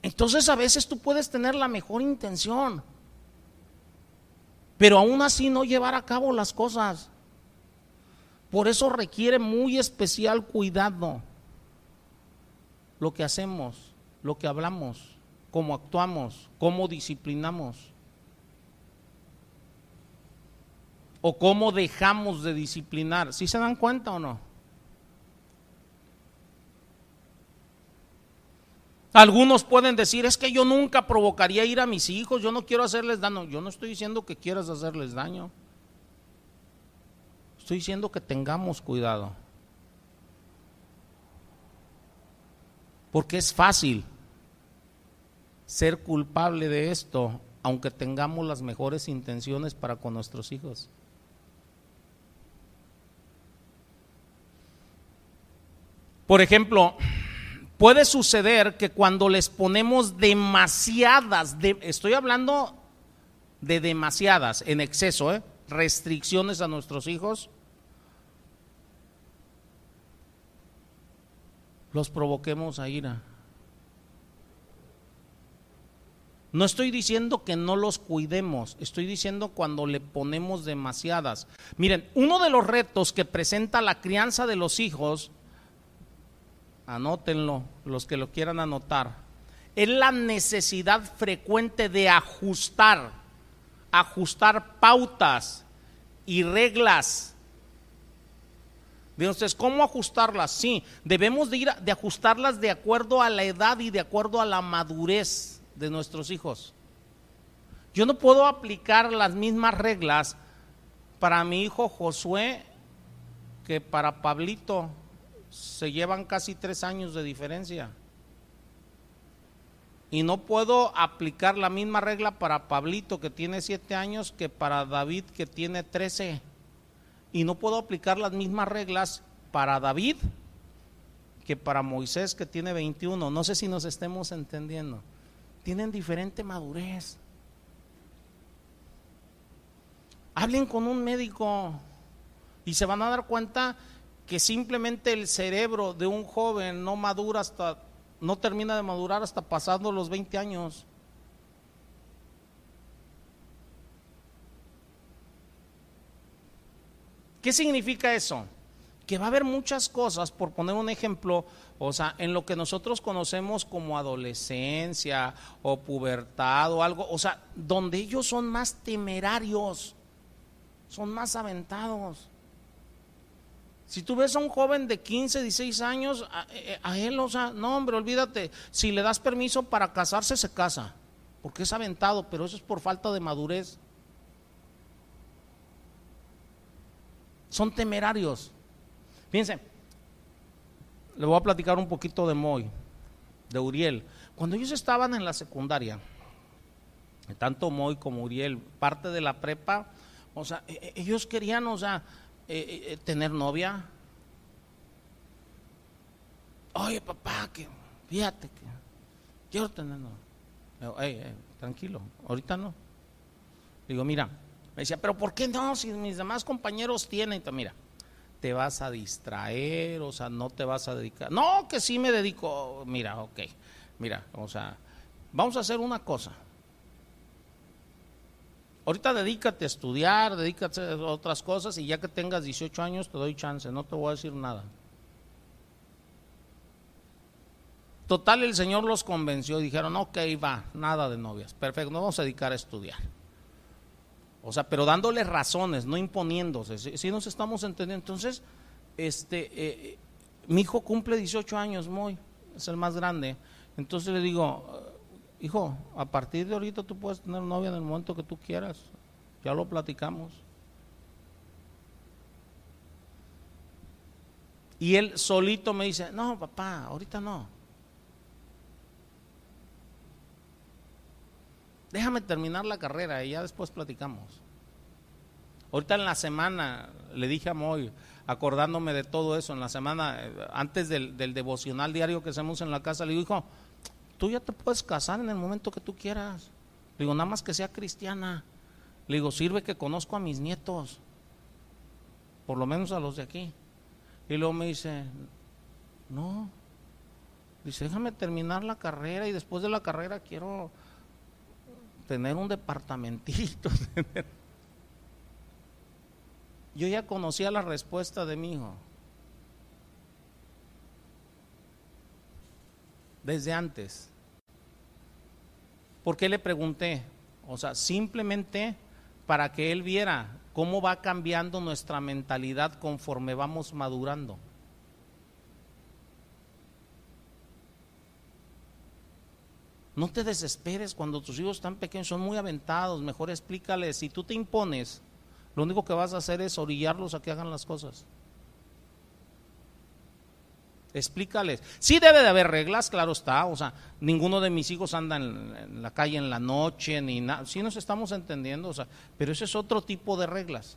Entonces a veces tú puedes tener la mejor intención, pero aún así no llevar a cabo las cosas. Por eso requiere muy especial cuidado lo que hacemos, lo que hablamos, cómo actuamos, cómo disciplinamos. O cómo dejamos de disciplinar. ¿Sí se dan cuenta o no? Algunos pueden decir, es que yo nunca provocaría ir a mis hijos, yo no quiero hacerles daño. Yo no estoy diciendo que quieras hacerles daño. Estoy diciendo que tengamos cuidado. Porque es fácil ser culpable de esto, aunque tengamos las mejores intenciones para con nuestros hijos. Por ejemplo, puede suceder que cuando les ponemos demasiadas, estoy hablando de demasiadas, en exceso, ¿eh? restricciones a nuestros hijos, los provoquemos a ira. No estoy diciendo que no los cuidemos, estoy diciendo cuando le ponemos demasiadas. Miren, uno de los retos que presenta la crianza de los hijos anótenlo, los que lo quieran anotar, es la necesidad frecuente de ajustar, ajustar pautas y reglas. Entonces, ¿cómo ajustarlas? Sí, debemos de ir de ajustarlas de acuerdo a la edad y de acuerdo a la madurez de nuestros hijos. Yo no puedo aplicar las mismas reglas para mi hijo Josué que para Pablito se llevan casi tres años de diferencia. Y no puedo aplicar la misma regla para Pablito que tiene siete años que para David que tiene trece. Y no puedo aplicar las mismas reglas para David que para Moisés que tiene 21. No sé si nos estemos entendiendo. Tienen diferente madurez. Hablen con un médico y se van a dar cuenta que simplemente el cerebro de un joven no madura hasta, no termina de madurar hasta pasando los 20 años. ¿Qué significa eso? Que va a haber muchas cosas, por poner un ejemplo, o sea, en lo que nosotros conocemos como adolescencia o pubertad o algo, o sea, donde ellos son más temerarios, son más aventados. Si tú ves a un joven de 15, 16 años, eh, a, él, o sea, no, hombre, olvídate, si le das permiso para casarse, se casa, porque es aventado, pero eso es por falta de madurez. Son temerarios. Fíjense, le voy a platicar un poquito de Moy, de Uriel. Cuando ellos estaban en la secundaria, tanto Moy como Uriel, parte de la prepa, o sea, e, e, ellos querían, o sea, eh, eh, eh, tener novia. Oye, papá, que fíjate que quiero tener novia. tranquilo, ahorita no. Digo, mira, me decía, pero ¿por qué no? Si mis demás compañeros tienen, mira, te vas a distraer, o sea, no te vas a dedicar. No, que sí me dedico, mira, ok, mira, o sea, vamos a hacer una cosa. Ahorita dedícate a estudiar, dedícate a otras cosas y ya que tengas 18 años te doy chance, no te voy a decir nada. Total, el Señor los convenció y dijeron, ok, va, nada de novias, perfecto, nos vamos a dedicar a estudiar. O sea, pero dándoles razones, no imponiéndose, si, nos estamos entendiendo. Entonces, este, eh, mi hijo cumple 18 años, muy, es el más grande. Entonces le digo, hijo, a partir de ahorita tú puedes tener novia en el momento que tú quieras. Ya lo platicamos. Y él solito me dice, no, papá, ahorita no. Déjame terminar la carrera y ya después platicamos. Ahorita en la semana le dije a Moy, acordándome de todo eso, en la semana, eh, antes del, del devocional diario que hacemos en la casa, le digo, hijo, tú ya te puedes casar en el momento que tú quieras. Digo, nada más que sea cristiana. Le digo, sirve que conozco a mis nietos, por lo menos a los de aquí. Y luego me dice, no, dice, déjame terminar la carrera y después de la carrera quiero tener un departamentito. Yo ya conocía la respuesta de mi hijo. desde antes. ¿Por qué le pregunté? O sea, simplemente para que él viera cómo va cambiando nuestra mentalidad conforme vamos madurando. No te desesperes cuando tus hijos están pequeños, son muy aventados, mejor explícales, si tú te impones, lo único que vas a hacer es orillarlos a que hagan las cosas. Explícales. Sí debe de haber reglas, claro está. O sea, ninguno de mis hijos anda en, la calle en la noche, ni nada. Sí nos estamos entendiendo, o sea, pero ese es otro tipo de reglas.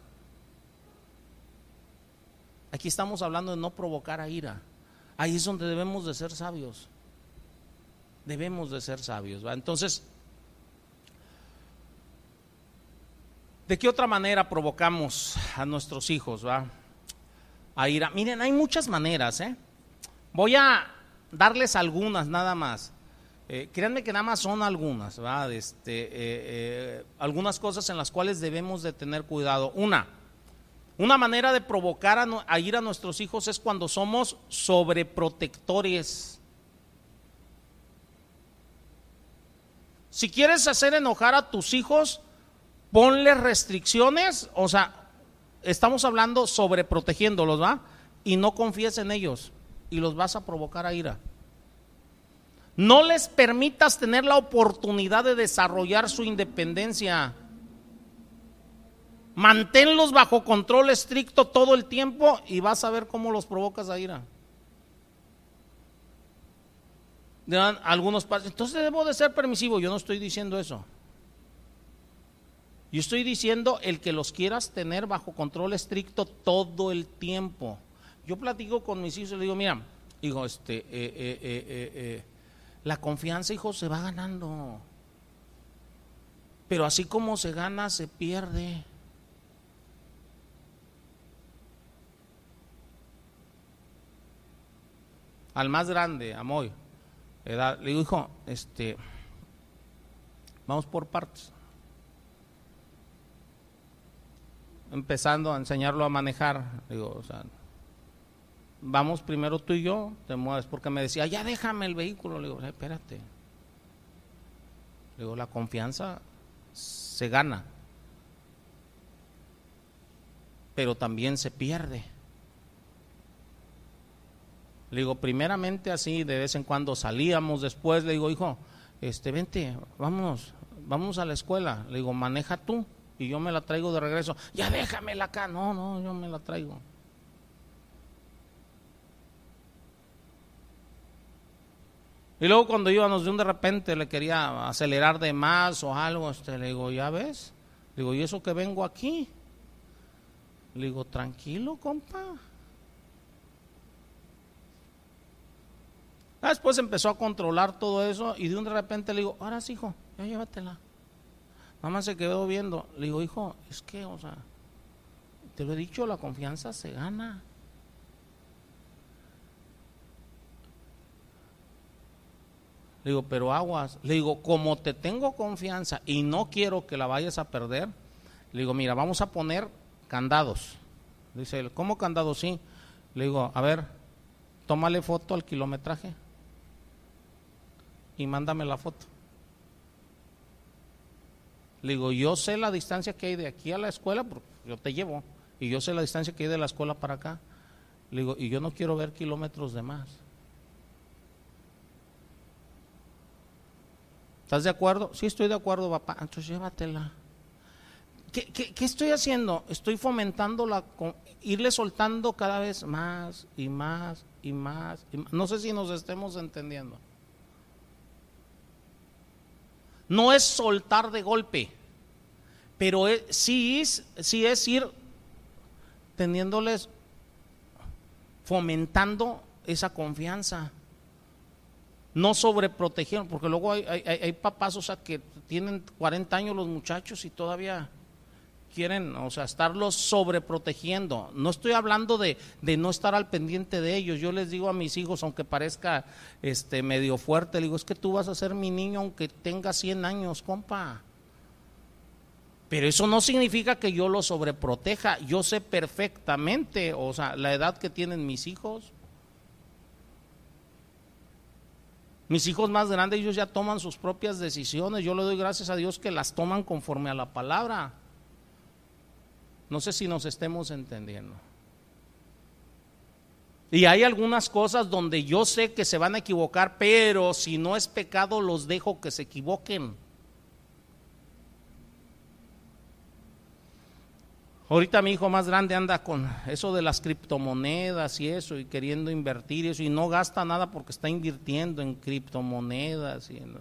Aquí estamos hablando de no provocar a ira. Ahí es donde debemos de ser sabios. Debemos de ser sabios. ¿va? Entonces, ¿de qué otra manera provocamos a nuestros hijos? ¿va? A ira. Miren, hay muchas maneras, ¿eh? Voy a darles algunas nada más. Eh, créanme que nada más son algunas, ¿verdad? Este, eh, eh, algunas cosas en las cuales debemos de tener cuidado. Una, una manera de provocar a, ir a nuestros hijos es cuando somos sobreprotectores. Si quieres hacer enojar a tus hijos, ponle restricciones, o sea, estamos hablando sobreprotegiéndolos, ¿va? Y no confíes en ellos y los vas a provocar a ira. No les permitas tener la oportunidad de desarrollar su independencia. Manténlos bajo control estricto todo el tiempo y vas a ver cómo los provocas a ira. algunos padres, entonces debo de ser permisivo. Yo no estoy diciendo eso. Yo estoy diciendo el que los quieras tener bajo control estricto todo el tiempo. Yo platico con mis hijos y les digo, mira, digo, este, eh, eh, eh, la confianza, hijo, se va ganando. Pero así como se gana, se pierde. Al más grande, a Moy, le digo, hijo, este, vamos por partes. Empezando a enseñarlo a manejar, digo, o sea, vamos primero tú y yo, te mueves, porque me decía, ya déjame el vehículo, le digo, espérate. Le digo, la confianza se gana, pero también se pierde. Le digo, primeramente así, de vez en cuando salíamos, después le digo, hijo, este, vente, vámonos, vamos a la escuela. Le digo, maneja tú y yo me la traigo de regreso. Ya déjamela acá. No, no, yo me la traigo. Y luego cuando íbamos de un de repente le quería acelerar de más o algo, este, le digo, ¿ya ves? Le digo, ¿y eso que vengo aquí? Le digo, tranquilo, compa. Después empezó a controlar todo eso y de un de repente le digo, ahora sí, hijo, ya llévatela. Mamá se quedó viendo. Le digo, hijo, es que, o sea, te lo he dicho, la confianza se gana. Le digo, pero aguas. Le digo, como te tengo confianza y no quiero que la vayas a perder, le digo, mira, vamos a poner candados. Dice él, ¿cómo candados? Sí. Le digo, a ver, tómale foto al kilometraje y mándame la foto. Le digo, yo sé la distancia que hay de aquí a la escuela, porque yo te llevo, y yo sé la distancia que hay de la escuela para acá. Le digo, y yo no quiero ver kilómetros de más. ¿Estás de acuerdo? Sí, estoy de acuerdo, papá. Entonces llévatela. ¿Qué, estoy haciendo? Estoy fomentando la, irle soltando cada vez más y más y más. Y más. No sé si nos estemos entendiendo. No es soltar de golpe, pero sí, es, sí es ir teniéndoles, fomentando esa confianza. No sobreproteger, porque luego hay, papás, o sea, que tienen 40 años los muchachos y todavía quieren, o sea, estarlos sobreprotegiendo. No estoy hablando de, de, no estar al pendiente de ellos. Yo les digo a mis hijos, aunque parezca este medio fuerte, le digo, es que tú vas a ser mi niño aunque tenga 100 años, compa. Pero eso no significa que yo lo sobreproteja. Yo sé perfectamente, o sea, la edad que tienen mis hijos. Mis hijos más grandes, ellos ya toman sus propias decisiones. Yo le doy gracias a Dios que las toman conforme a la palabra. No sé si nos estemos entendiendo. Y hay algunas cosas donde yo sé que se van a equivocar, pero si no es pecado, los dejo que se equivoquen. Ahorita mi hijo más grande anda con eso de las criptomonedas y eso, y queriendo invertir y eso, y no gasta nada porque está invirtiendo en criptomonedas y en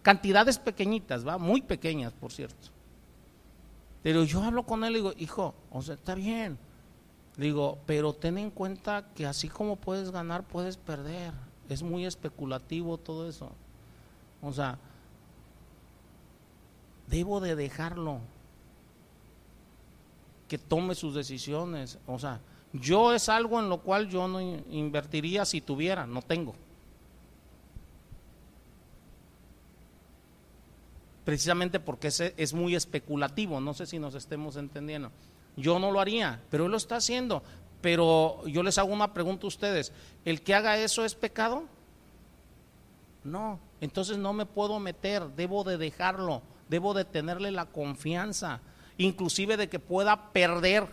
cantidades pequeñitas, va, muy pequeñas, por cierto. Pero yo hablo con él y digo, hijo, o sea, está bien. digo, pero ten en cuenta que así como puedes ganar, puedes perder. Es muy especulativo todo eso. O sea, debo de dejarlo que tome sus decisiones. O sea, yo es algo en lo cual yo no invertiría si tuviera, no tengo. precisamente porque es, es muy especulativo, no sé si nos estemos entendiendo. Yo no lo haría, pero él lo está haciendo. Pero yo les hago una pregunta a ustedes, ¿el que haga eso es pecado? No, entonces no me puedo meter, debo de dejarlo, debo de tenerle la confianza, inclusive de que pueda perder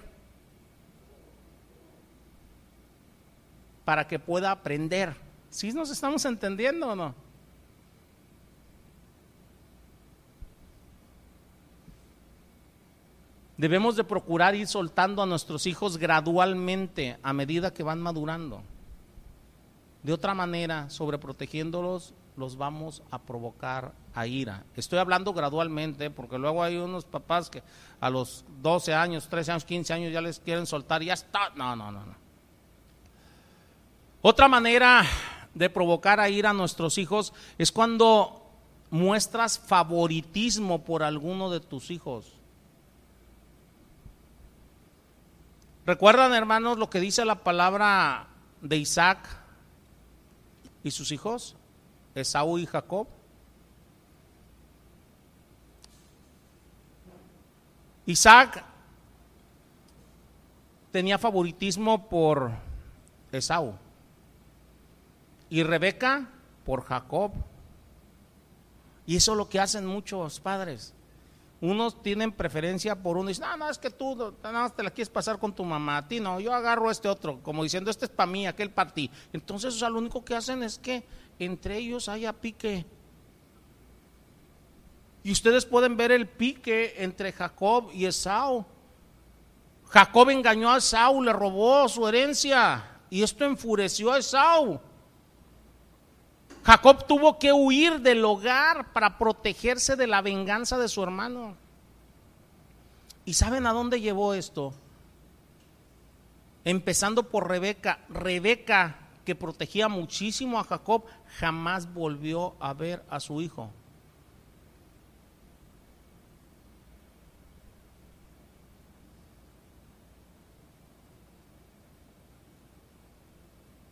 para que pueda aprender. ¿Sí nos estamos entendiendo o no? debemos de procurar ir soltando a nuestros hijos gradualmente a medida que van madurando. De otra manera, sobreprotegiéndolos, los vamos a provocar a ira. Estoy hablando gradualmente porque luego hay unos papás que a los 12 años, 13 años, 15 años ya les quieren soltar y ya está. No, no, no, no. Otra manera de provocar a ira a nuestros hijos es cuando muestras favoritismo por alguno de tus hijos. ¿Recuerdan, hermanos, lo que dice la palabra de Isaac y sus hijos? Esaú y Jacob. Isaac tenía favoritismo por Esaú y Rebeca por Jacob. Y eso es lo que hacen muchos padres. Unos tienen preferencia por uno y dicen, no, no, es que tú nada más te la quieres pasar con tu mamá, a ti no, yo agarro este otro, como diciendo, este es para mí, aquel para ti. Entonces, o sea, lo único que hacen es que entre ellos haya pique. Y ustedes pueden ver el pique entre Jacob y Esau. Jacob engañó a Esau, le robó su herencia y esto enfureció a Esau. Jacob tuvo que huir del hogar para protegerse de la venganza de su hermano. ¿Y saben a dónde llevó esto? Empezando por Rebeca. Rebeca, que protegía muchísimo a Jacob, jamás volvió a ver a su hijo.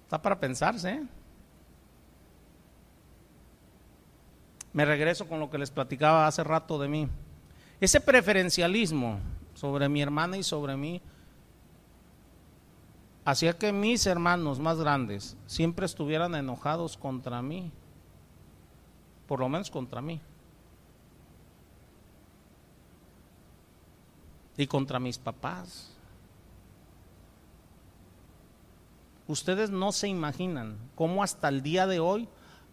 Está para pensarse. ¿eh? me regreso con lo que les platicaba hace rato de mí. Ese preferencialismo sobre mi hermana y sobre mí hacía que mis hermanos más grandes siempre estuvieran enojados contra mí, por lo menos contra mí. Y contra mis papás. Ustedes no se imaginan cómo hasta el día de hoy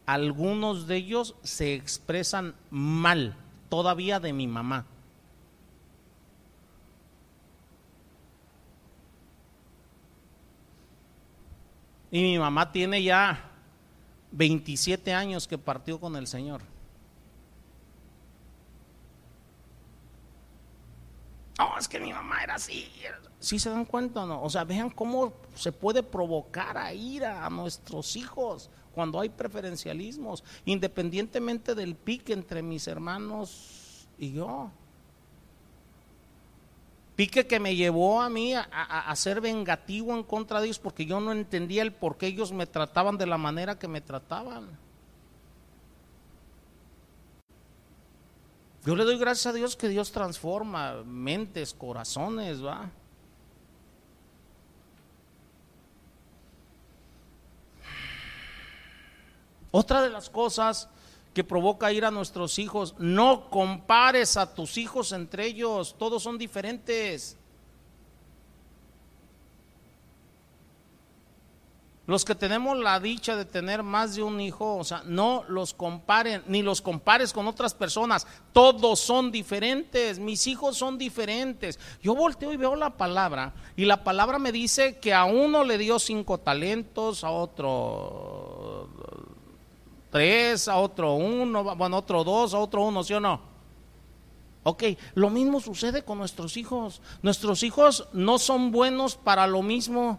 algunos de ellos se expresan mal todavía de mi mamá. Y mi mamá tiene ya 27 años que partió con el Señor. No, es que mi mamá era así. ¿Sí se dan cuenta o no? O sea, vean cómo se puede provocar a ira a nuestros hijos cuando hay preferencialismos, independientemente del pique entre mis hermanos y yo. Pique que me llevó a mí a, ser vengativo en contra de ellos porque yo no entendía el por qué ellos me trataban de la manera que me trataban. Yo le doy gracias a Dios que Dios transforma mentes, corazones, ¿va? Otra de las cosas que provoca ir a nuestros hijos, no compares a tus hijos entre ellos, todos son diferentes. Los que tenemos la dicha de tener más de un hijo, o sea, no los comparen, ni los compares con otras personas. Todos son diferentes, mis hijos son diferentes. Yo volteo y veo la palabra, y la palabra me dice que a uno le dio cinco talentos, a otro tres, a otro uno, bueno, otro dos, a otro uno, ¿sí o no? Ok, lo mismo sucede con nuestros hijos. Nuestros hijos no son buenos para lo mismo.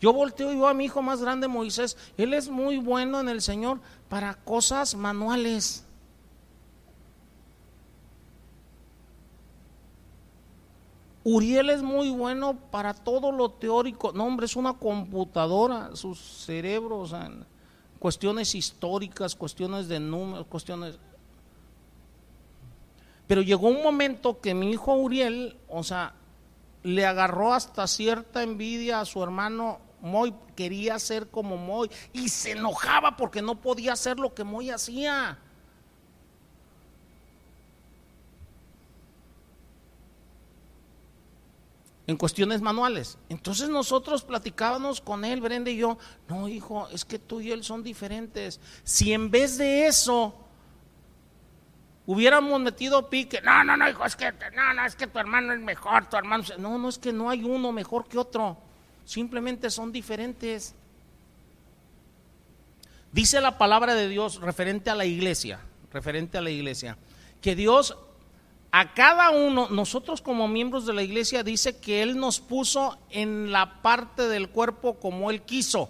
Yo volteo y veo a mi hijo más grande, Moisés. Él es muy bueno en el Señor para cosas manuales. Uriel es muy bueno para todo lo teórico. No, hombre, es una computadora, sus cerebros, en cuestiones históricas, cuestiones de números, cuestiones... Pero llegó un momento que mi hijo Uriel, o sea, le agarró hasta cierta envidia a su hermano Moy, quería ser como Moy y se enojaba porque no podía hacer lo que Moy hacía. En cuestiones manuales. Entonces nosotros platicábamos con él, Brenda y yo, no hijo, es que tú y él son diferentes. Si en vez de eso hubiéramos metido pique. No, no, no, hijo, es que, no, no, es que tu hermano es mejor, tu hermano. No, no es que no hay uno mejor que otro. Simplemente son diferentes. Dice la palabra de Dios referente a la iglesia, referente a la iglesia, que Dios a cada uno, nosotros como miembros de la iglesia, dice que Él nos puso en la parte del cuerpo como Él quiso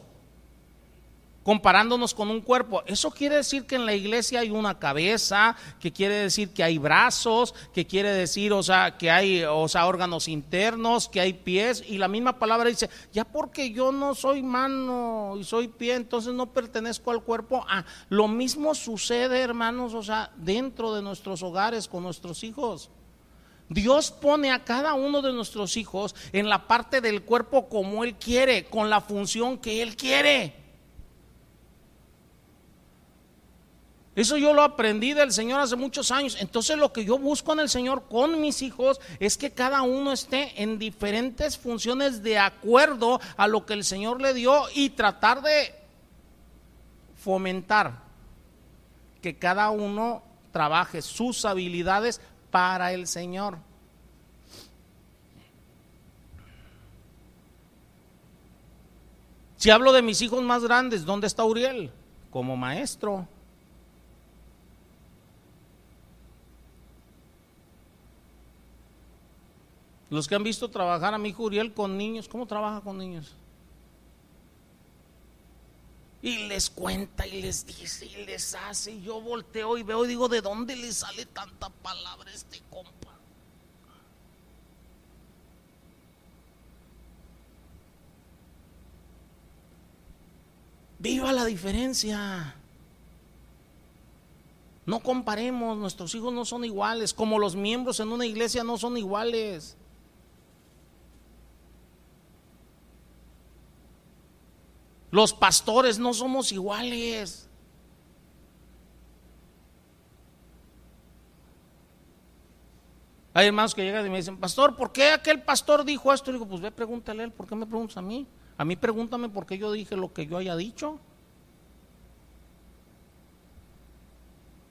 comparándonos con un cuerpo. Eso quiere decir que en la iglesia hay una cabeza, que quiere decir que hay brazos, que quiere decir, o sea, que hay, o sea, órganos internos, que hay pies, y la misma palabra dice, ya porque yo no soy mano y soy pie, entonces no pertenezco al cuerpo. Ah, lo mismo sucede, hermanos, o sea, dentro de nuestros hogares con nuestros hijos. Dios pone a cada uno de nuestros hijos en la parte del cuerpo como Él quiere, con la función que Él quiere. Eso yo lo aprendí del Señor hace muchos años. Entonces lo que yo busco en el Señor con mis hijos es que cada uno esté en diferentes funciones de acuerdo a lo que el Señor le dio y tratar de fomentar que cada uno trabaje sus habilidades para el Señor. Si hablo de mis hijos más grandes, ¿dónde está Uriel? Como maestro. Los que han visto trabajar a mi hijo Uriel con niños, ¿cómo trabaja con niños? Y les cuenta y les dice y les hace. Y yo volteo y veo y digo, ¿de dónde le sale tanta palabra este compa? Viva la diferencia. No comparemos, nuestros hijos no son iguales, como los miembros en una iglesia no son iguales. Los pastores no somos iguales. Hay hermanos que llegan y me dicen, pastor, ¿por qué aquel pastor dijo esto? Y digo, pues ve, pregúntale a él, ¿por qué me preguntas a mí? A mí pregúntame por qué yo dije lo que yo haya dicho.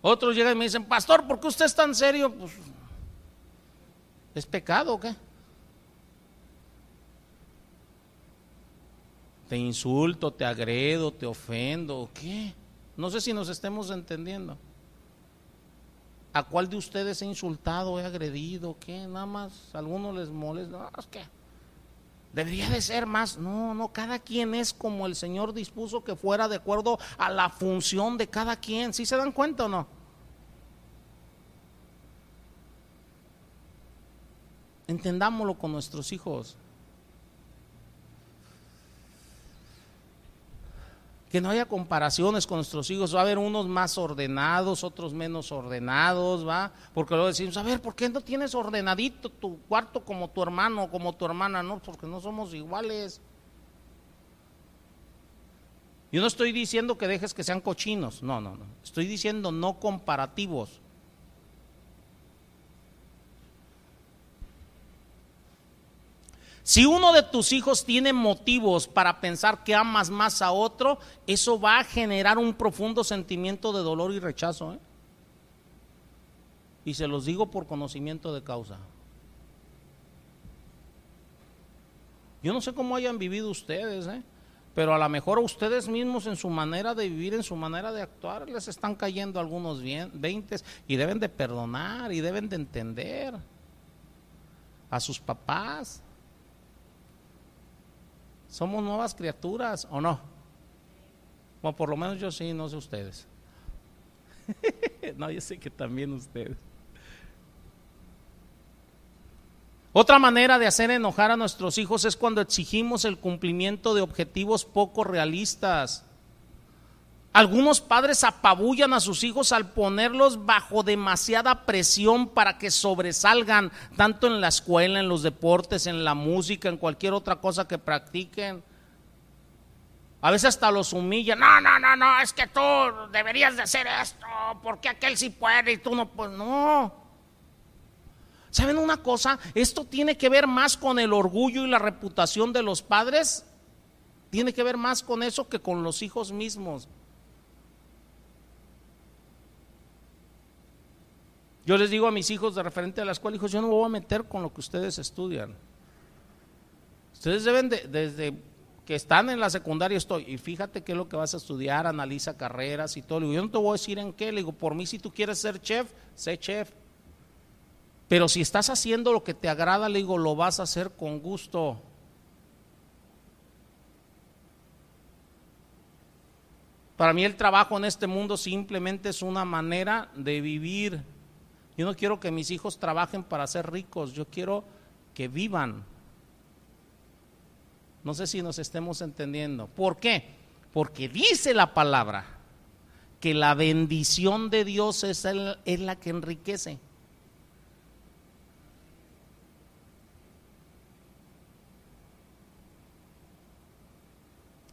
Otros llegan y me dicen, pastor, ¿por qué usted es tan serio? Pues, ¿es pecado o qué? Te insulto, te agredo, te ofendo, ¿qué? No sé si nos estemos entendiendo. ¿A cuál de ustedes he insultado, he agredido? ¿Qué? Nada más, a algunos les molesta. No, es que debería de ser más. No, no, cada quien es como el Señor dispuso que fuera de acuerdo a la función de cada quien. ¿Sí se dan cuenta o no? Entendámoslo con nuestros hijos. Que no haya comparaciones con nuestros hijos. Va a haber unos más ordenados, otros menos ordenados, ¿va? Porque luego decimos, a ver, ¿por qué no tienes ordenadito tu cuarto como tu hermano, como tu hermana? No, porque no somos iguales. Yo no estoy diciendo que dejes que sean cochinos, no, no, no. Estoy diciendo no comparativos. Si uno de tus hijos tiene motivos para pensar que amas más a otro, eso va a generar un profundo sentimiento de dolor y rechazo. ¿eh? Y se los digo por conocimiento de causa. Yo no sé cómo hayan vivido ustedes, ¿eh? pero a lo mejor a ustedes mismos en su manera de vivir, en su manera de actuar, les están cayendo algunos veintes y deben de perdonar y deben de entender a sus papás. Somos nuevas criaturas, ¿o no? Bueno, por lo menos yo sí, no sé ustedes. no, yo sé que también ustedes. Otra manera de hacer enojar a nuestros hijos es cuando exigimos el cumplimiento de objetivos poco realistas. Algunos padres apabullan a sus hijos al ponerlos bajo demasiada presión para que sobresalgan tanto en la escuela, en los deportes, en la música, en cualquier otra cosa que practiquen. A veces hasta los humillan. No, no, no, no, es que tú deberías de hacer esto, porque aquel sí puede y tú no, pues no. ¿Saben una cosa? Esto tiene que ver más con el orgullo y la reputación de los padres. Tiene que ver más con eso que con los hijos mismos. Yo les digo a mis hijos de referente a la escuela, hijos, yo no me voy a meter con lo que ustedes estudian. Ustedes deben de, desde que están en la secundaria estoy, y fíjate qué es lo que vas a estudiar, analiza carreras y todo. yo no te voy a decir en qué, le digo, por mí si tú quieres ser chef, sé chef. Pero si estás haciendo lo que te agrada, le digo, lo vas a hacer con gusto. Para mí el trabajo en este mundo simplemente es una manera de vivir. Yo no quiero que mis hijos trabajen para ser ricos, yo quiero que vivan. No sé si nos estemos entendiendo. ¿Por qué? Porque dice la palabra que la bendición de Dios es, es la que enriquece.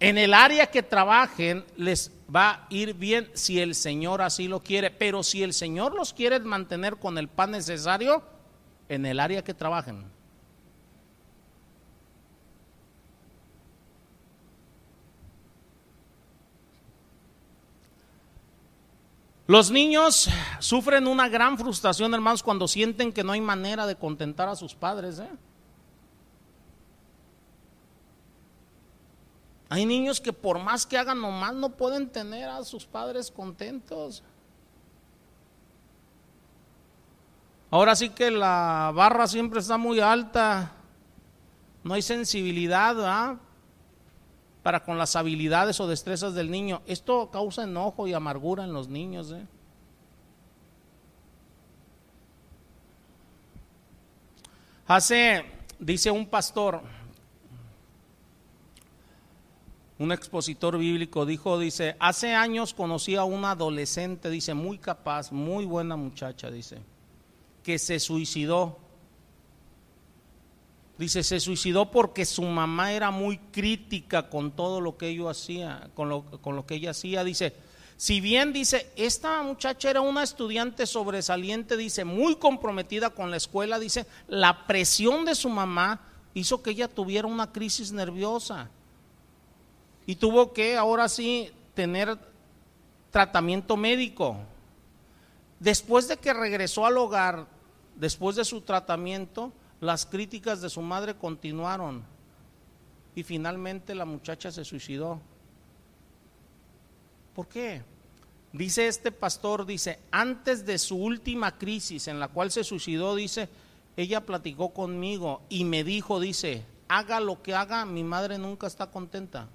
En el área que trabajen les va a ir bien si el Señor así lo quiere, pero si el Señor los quiere mantener con el pan necesario, en el área que trabajen. Los niños sufren una gran frustración, hermanos, cuando sienten que no hay manera de contentar a sus padres. ¿eh? Hay niños que por más que hagan nomás no pueden tener a sus padres contentos. Ahora sí que la barra siempre está muy alta. No hay sensibilidad para con las habilidades o destrezas del niño. Esto causa enojo y amargura en los niños. ¿eh? Hace, dice un pastor, un expositor bíblico dijo, dice, hace años conocí a una adolescente, dice, muy capaz, muy buena muchacha, dice, que se suicidó. Dice, se suicidó porque su mamá era muy crítica con todo lo que ella hacía, con lo, con lo que ella hacía. Dice, si bien dice, esta muchacha era una estudiante sobresaliente, dice, muy comprometida con la escuela, dice, la presión de su mamá hizo que ella tuviera una crisis nerviosa y tuvo que ahora sí tener tratamiento médico. Después de que regresó al hogar, después de su tratamiento, las críticas de su madre continuaron y finalmente la muchacha se suicidó. ¿Por qué? Dice este pastor, dice, antes de su última crisis en la cual se suicidó, dice, ella platicó conmigo y me dijo, dice, haga lo que haga, mi madre nunca está contenta.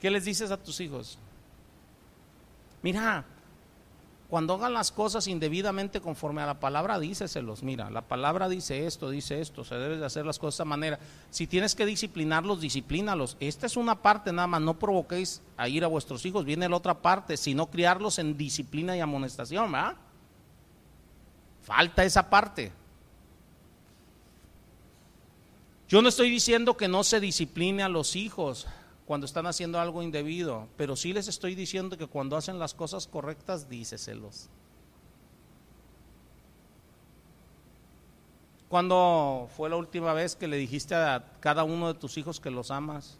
¿Qué les dices a tus hijos? Mira, cuando hagan las cosas indebidamente conforme a la palabra, díceselos. Mira, la palabra dice esto, dice esto, se debe de hacer las cosas de esta manera. Si tienes que disciplinarlos, disciplínalos. Esta es una parte nada más, no provoquéis a ir a vuestros hijos. Viene la otra parte, sino criarlos en disciplina y amonestación, ¿verdad? Falta esa parte. Yo no estoy diciendo que no se discipline a los hijos cuando están haciendo algo indebido, pero sí les estoy diciendo que cuando hacen las cosas correctas, díceselos. ¿Cuándo fue la última vez que le dijiste a cada uno de tus hijos que los amas?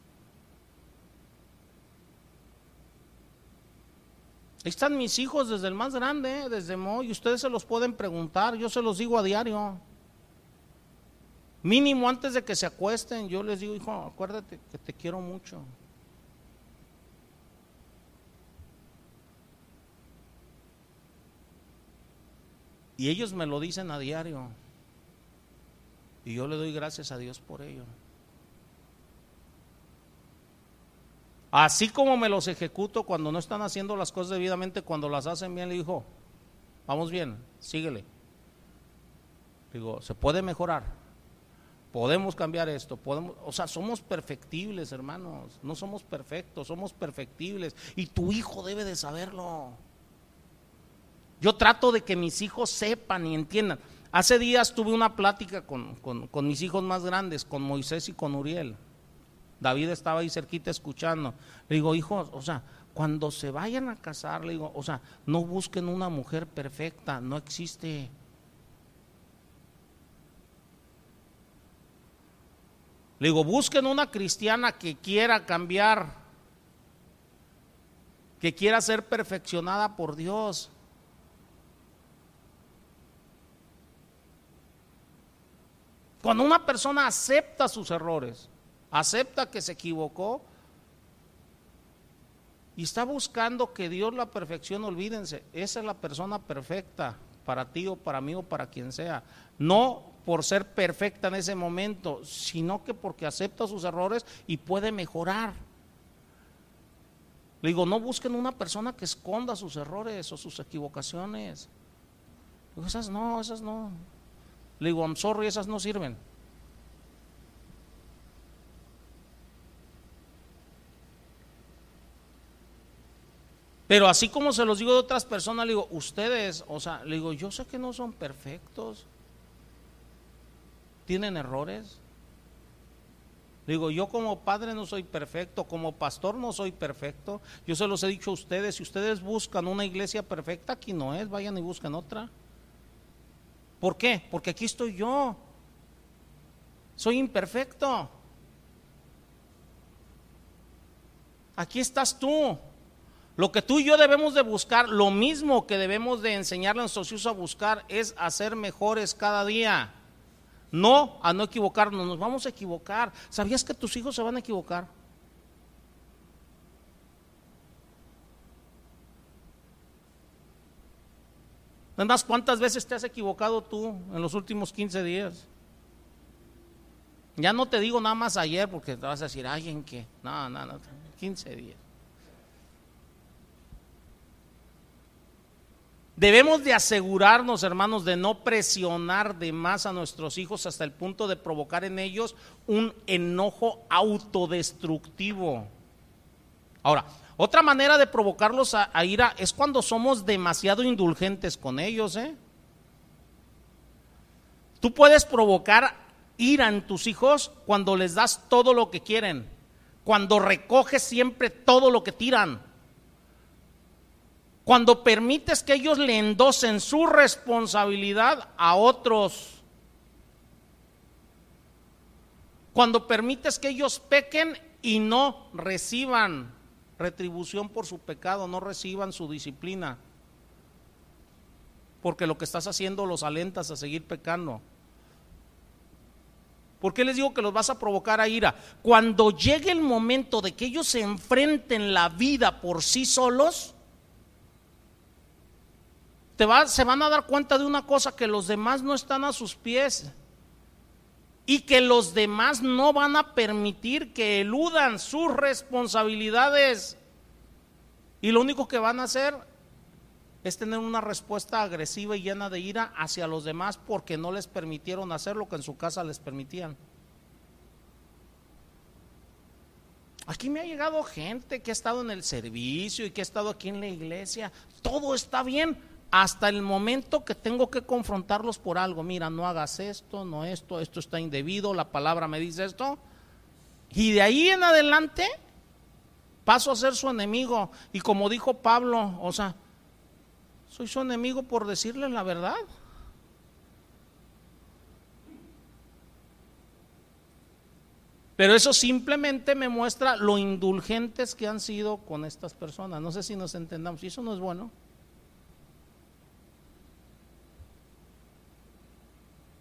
Ahí están mis hijos desde el más grande, desde Mo, y ustedes se los pueden preguntar, yo se los digo a diario. Mínimo antes de que se acuesten, yo les digo, hijo, acuérdate que te quiero mucho. Y ellos me lo dicen a diario. Y yo le doy gracias a Dios por ello. Así como me los ejecuto cuando no están haciendo las cosas debidamente, cuando las hacen bien, le dijo, vamos bien, síguele. Digo, se puede mejorar podemos cambiar esto, podemos, o sea, somos perfectibles, hermanos, no somos perfectos, somos perfectibles y tu hijo debe de saberlo. Yo trato de que mis hijos sepan y entiendan. Hace días tuve una plática con, con mis hijos más grandes, con Moisés y con Uriel. David estaba ahí cerquita escuchando. Le digo, hijos, o sea, cuando se vayan a casar, le digo, o sea, no busquen una mujer perfecta, no existe. Le digo, busquen una cristiana que quiera cambiar, que quiera ser perfeccionada por Dios. Cuando una persona acepta sus errores, acepta que se equivocó y está buscando que Dios la perfeccione, olvídense, esa es la persona perfecta para ti o para mí o para quien sea. No por ser perfecta en ese momento, sino que porque acepta sus errores y puede mejorar. Le digo, no busquen una persona que esconda sus errores o sus equivocaciones. Esas no, esas no. Le digo, I'm sorry, esas no sirven. Pero así como se los digo de otras personas, le digo, ustedes, o sea, le digo, yo sé que no son perfectos, tienen errores. Digo, yo como padre no soy perfecto, como pastor no soy perfecto. Yo se los he dicho a ustedes, si ustedes buscan una iglesia perfecta, aquí no es, vayan y busquen otra. ¿Por qué? Porque aquí estoy yo. Soy imperfecto. Aquí estás tú. Lo que tú y yo debemos de buscar, lo mismo que debemos de enseñarle a nuestros hijos a buscar, es hacer mejores cada día. No a no equivocarnos, nos vamos a equivocar. ¿Sabías que tus hijos se van a equivocar? Además, ¿cuántas veces te has equivocado tú en los últimos 15 días? Ya no te digo nada más ayer porque te vas a decir, ay, ¿en qué? No, no, no, 15 días. Debemos de asegurarnos, hermanos, de no presionar de más a nuestros hijos hasta el punto de provocar en ellos un enojo autodestructivo. Ahora, otra manera de provocarlos a, ira es cuando somos demasiado indulgentes con ellos. ¿eh? Tú puedes provocar ira en tus hijos cuando les das todo lo que quieren, cuando recoges siempre todo lo que tiran cuando permites que ellos le endosen su responsabilidad a otros. Cuando permites que ellos pequen y no reciban retribución por su pecado, no reciban su disciplina. Porque lo que estás haciendo los alentas a seguir pecando. ¿Por qué les digo que los vas a provocar a ira? Cuando llegue el momento de que ellos se enfrenten la vida por sí solos, se van a dar cuenta de una cosa, que los demás no están a sus pies y que los demás no van a permitir que eludan sus responsabilidades. Y lo único que van a hacer es tener una respuesta agresiva y llena de ira hacia los demás porque no les permitieron hacer lo que en su casa les permitían. Aquí me ha llegado gente que ha estado en el servicio y que ha estado aquí en la iglesia. Todo está bien, hasta el momento que tengo que confrontarlos por algo. Mira, no hagas esto, no esto, esto está indebido, la palabra me dice esto. Y de ahí en adelante paso a ser su enemigo. Y como dijo Pablo, o sea, soy su enemigo por decirle la verdad. Pero eso simplemente me muestra lo indulgentes que han sido con estas personas. No sé si nos entendamos. Y eso no es bueno.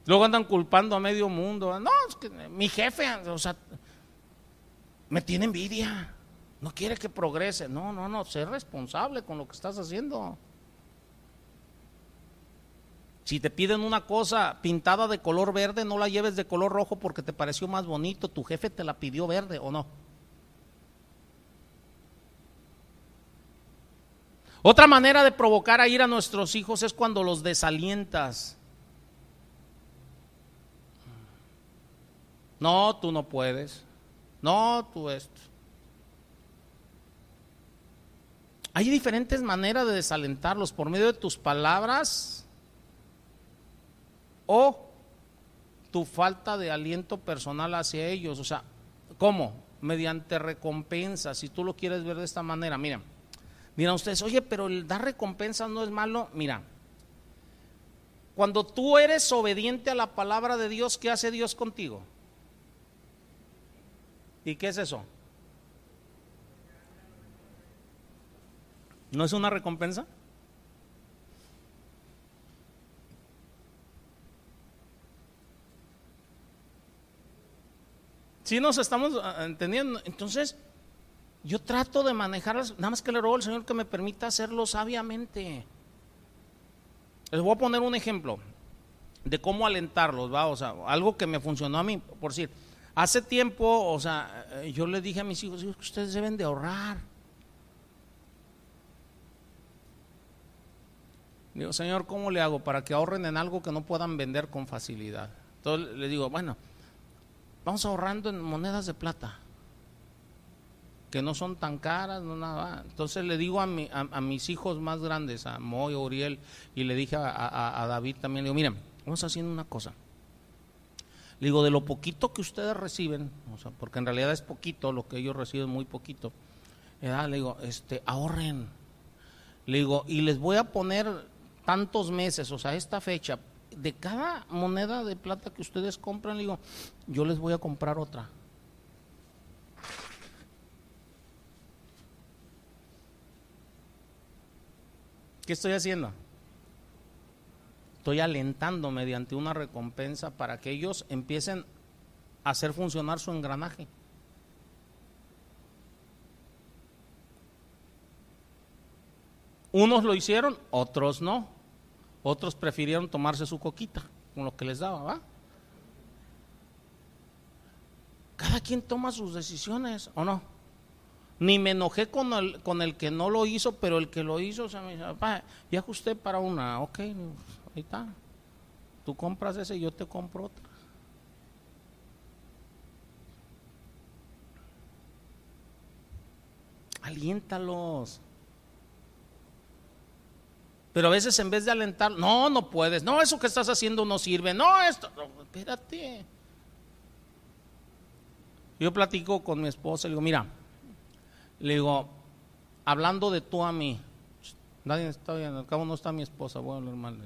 Luego andan culpando a medio mundo. No, es que mi jefe, o sea, me tiene envidia. No quiere que progrese. No, no, no, sé responsable con lo que estás haciendo. Si te piden una cosa pintada de color verde, no la lleves de color rojo porque te pareció más bonito. Tu jefe te la pidió verde o no. Otra manera de provocar a ir a nuestros hijos es cuando los desalientas. No, tú no puedes. No, tú esto. Hay diferentes maneras de desalentarlos por medio de tus palabras o tu falta de aliento personal hacia ellos. O sea, ¿cómo? Mediante recompensa, si tú lo quieres ver de esta manera. Mira, mira ustedes, oye, pero el dar recompensa no es malo. Mira, cuando tú eres obediente a la palabra de Dios, ¿qué hace Dios contigo? ¿Y qué es eso? ¿No es una recompensa? Si nos estamos ah, entendiendo. Entonces, yo trato de manejarlas, nada más que le ruego al Señor que me permita hacerlo sabiamente. Les voy a poner un ejemplo de cómo alentarlos, ¿va? O sea, algo que me funcionó a mí, por decir, hace tiempo, o sea, eh, yo les dije a mis hijos, ustedes deben de ahorrar. Digo, Señor, ¿cómo le hago para que ahorren en algo que no puedan vender con facilidad? Entonces le digo, bueno, vamos ahorrando en monedas de plata, que no son tan caras, no nada. Entonces le digo a, a, mis hijos más grandes, a Moy, Uriel, y le dije a, a David también, le digo, miren, vamos haciendo una cosa. Le digo, de lo poquito que ustedes reciben, o sea, porque en realidad es poquito, lo que ellos reciben muy poquito, le digo, este, ahorren. Le digo, y les voy a poner tantos meses, o sea, esta fecha, de cada moneda de plata que ustedes compran, le digo, yo les voy a comprar otra. ¿Qué estoy haciendo? Estoy alentando mediante una recompensa para que ellos empiecen a hacer funcionar su engranaje. Unos lo hicieron, otros no. Otros prefirieron tomarse su coquita con lo que les daba, ¿va? Cada quien toma sus decisiones, ¿o no? Ni me enojé con el, con el que no lo hizo, pero el que lo hizo, o sea, me dice, ya ajusté para una, ok, Ahí está. Tú compras ese y yo te compro otro. Aliéntalos. Pero a veces en vez de alentar, no, no puedes, no, eso que estás haciendo no sirve, no, esto, espérate. Yo platico con mi esposa, le digo, mira, le digo, hablando de tú a mí, nadie está bien, al cabo no está mi esposa, bueno, normal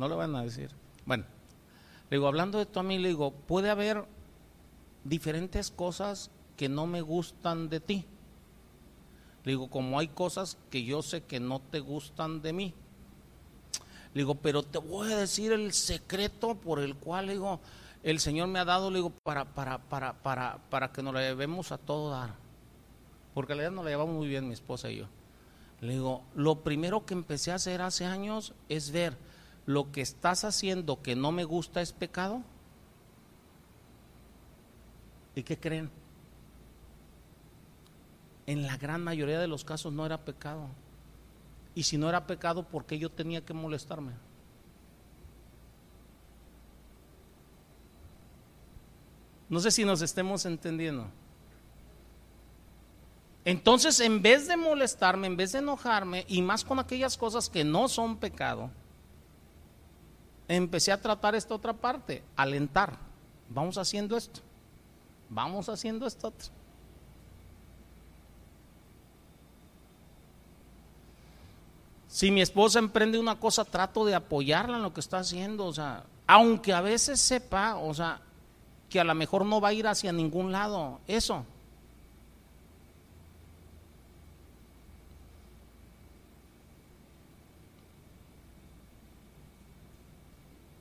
no le van a decir. Bueno, le digo, hablando de tú a mí, le digo, puede haber diferentes cosas que no me gustan de ti. Le digo, como hay cosas que yo sé que no te gustan de mí. Le digo, pero te voy a decir el secreto por el cual, le digo, el Señor me ha dado, le digo, para, para, para, para, para que nos la llevemos a todo dar. Porque la verdad nos la llevamos muy bien mi esposa y yo. Le digo, lo primero que empecé a hacer hace años es ver lo que estás haciendo que no me gusta es pecado? ¿Y qué creen? En la gran mayoría de los casos no era pecado. Y si no era pecado, ¿por qué yo tenía que molestarme? No sé si nos estemos entendiendo. Entonces, en vez de molestarme, en vez de enojarme, y más con aquellas cosas que no son pecado, empecé a tratar esta otra parte, alentar. Vamos haciendo esto. Vamos haciendo esto Si mi esposa emprende una cosa, trato de apoyarla en lo que está haciendo, o sea, aunque a veces sepa, o sea, que a lo mejor no va a ir hacia ningún lado, eso,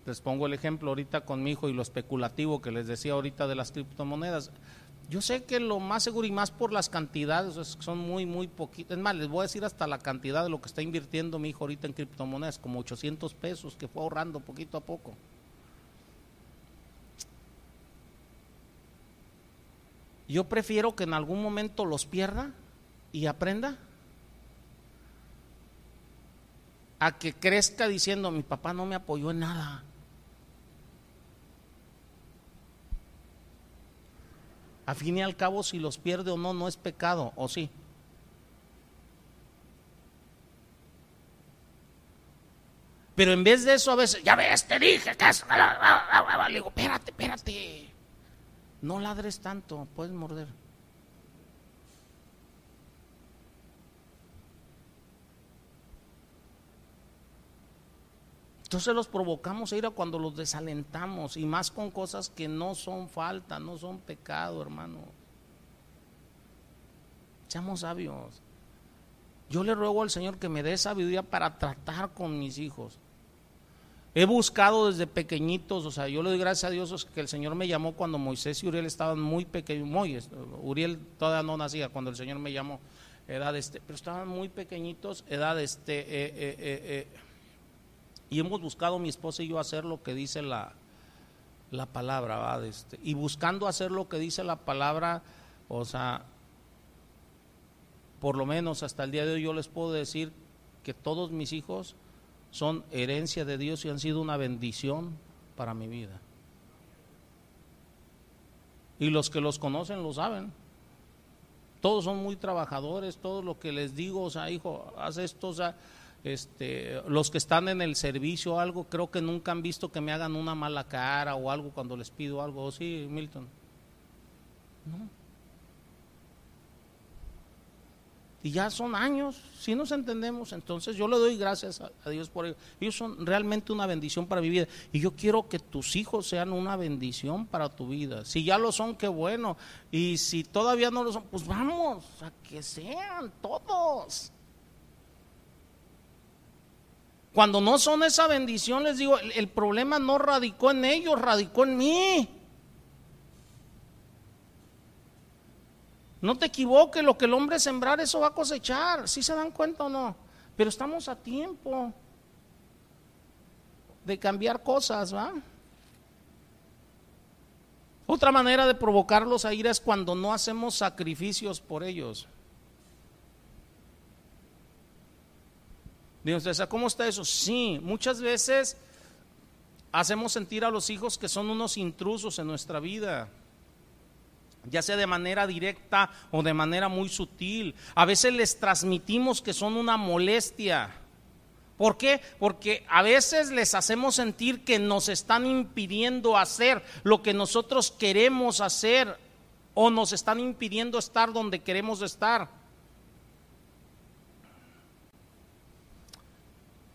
Les pongo el ejemplo ahorita con mi hijo y lo especulativo que les decía ahorita de las criptomonedas. Yo sé que lo más seguro y más por las cantidades, son muy, muy poquitas. Es más, les voy a decir hasta la cantidad de lo que está invirtiendo mi hijo ahorita en criptomonedas, como 800 pesos que fue ahorrando poquito a poco. Yo prefiero que en algún momento los pierda y aprenda a que crezca diciendo mi papá no me apoyó en nada. A fin y al cabo, si los pierde o no, no es pecado, ¿o sí? Pero en vez de eso, a veces, ya ves, te dije que es. Le digo, espérate, espérate. No ladres tanto, puedes morder. Entonces los provocamos a ira cuando los desalentamos y más con cosas que no son falta, no son pecado, hermano. Seamos sabios. Yo le ruego al Señor que me dé sabiduría para tratar con mis hijos. He buscado desde pequeñitos, o sea, yo le doy gracias a Dios que el Señor me llamó cuando Moisés y Uriel estaban muy pequeños, Uriel todavía no nacía cuando el Señor me llamó, edad este, pero estaban muy pequeñitos, edad este, eh, eh, eh, y hemos buscado mi esposa y yo hacer lo que dice la, la palabra, Este, y buscando hacer lo que dice la palabra, o sea, por lo menos hasta el día de hoy yo les puedo decir que todos mis hijos son herencia de Dios y han sido una bendición para mi vida. Y los que los conocen lo saben. Todos son muy trabajadores, todo lo que les digo, o sea, hijo, haz esto, o sea, este, los que están en el servicio o algo, creo que nunca han visto que me hagan una mala cara o algo cuando les pido algo. sí, Milton? No. Y ya son años, si nos entendemos, entonces yo le doy gracias a, Dios por ello. Ellos son realmente una bendición para mi vida. Y yo quiero que tus hijos sean una bendición para tu vida. Si ya lo son, qué bueno. Y si todavía no lo son, pues vamos, a que sean todos. Cuando no son esa bendición, les digo, el problema no radicó en ellos, radicó en mí. No te equivoques, lo que el hombre sembrar, eso va a cosechar. ¿Sí se dan cuenta o no? Pero estamos a tiempo de cambiar cosas, ¿va? Otra manera de provocarlos a ira es cuando no hacemos sacrificios por ellos. Dios, ¿cómo está eso? Sí, muchas veces hacemos sentir a los hijos que son unos intrusos en nuestra vida ya sea de manera directa o de manera muy sutil. A veces les transmitimos que son una molestia. ¿Por qué? Porque a veces les hacemos sentir que nos están impidiendo hacer lo que nosotros queremos hacer o nos están impidiendo estar donde queremos estar.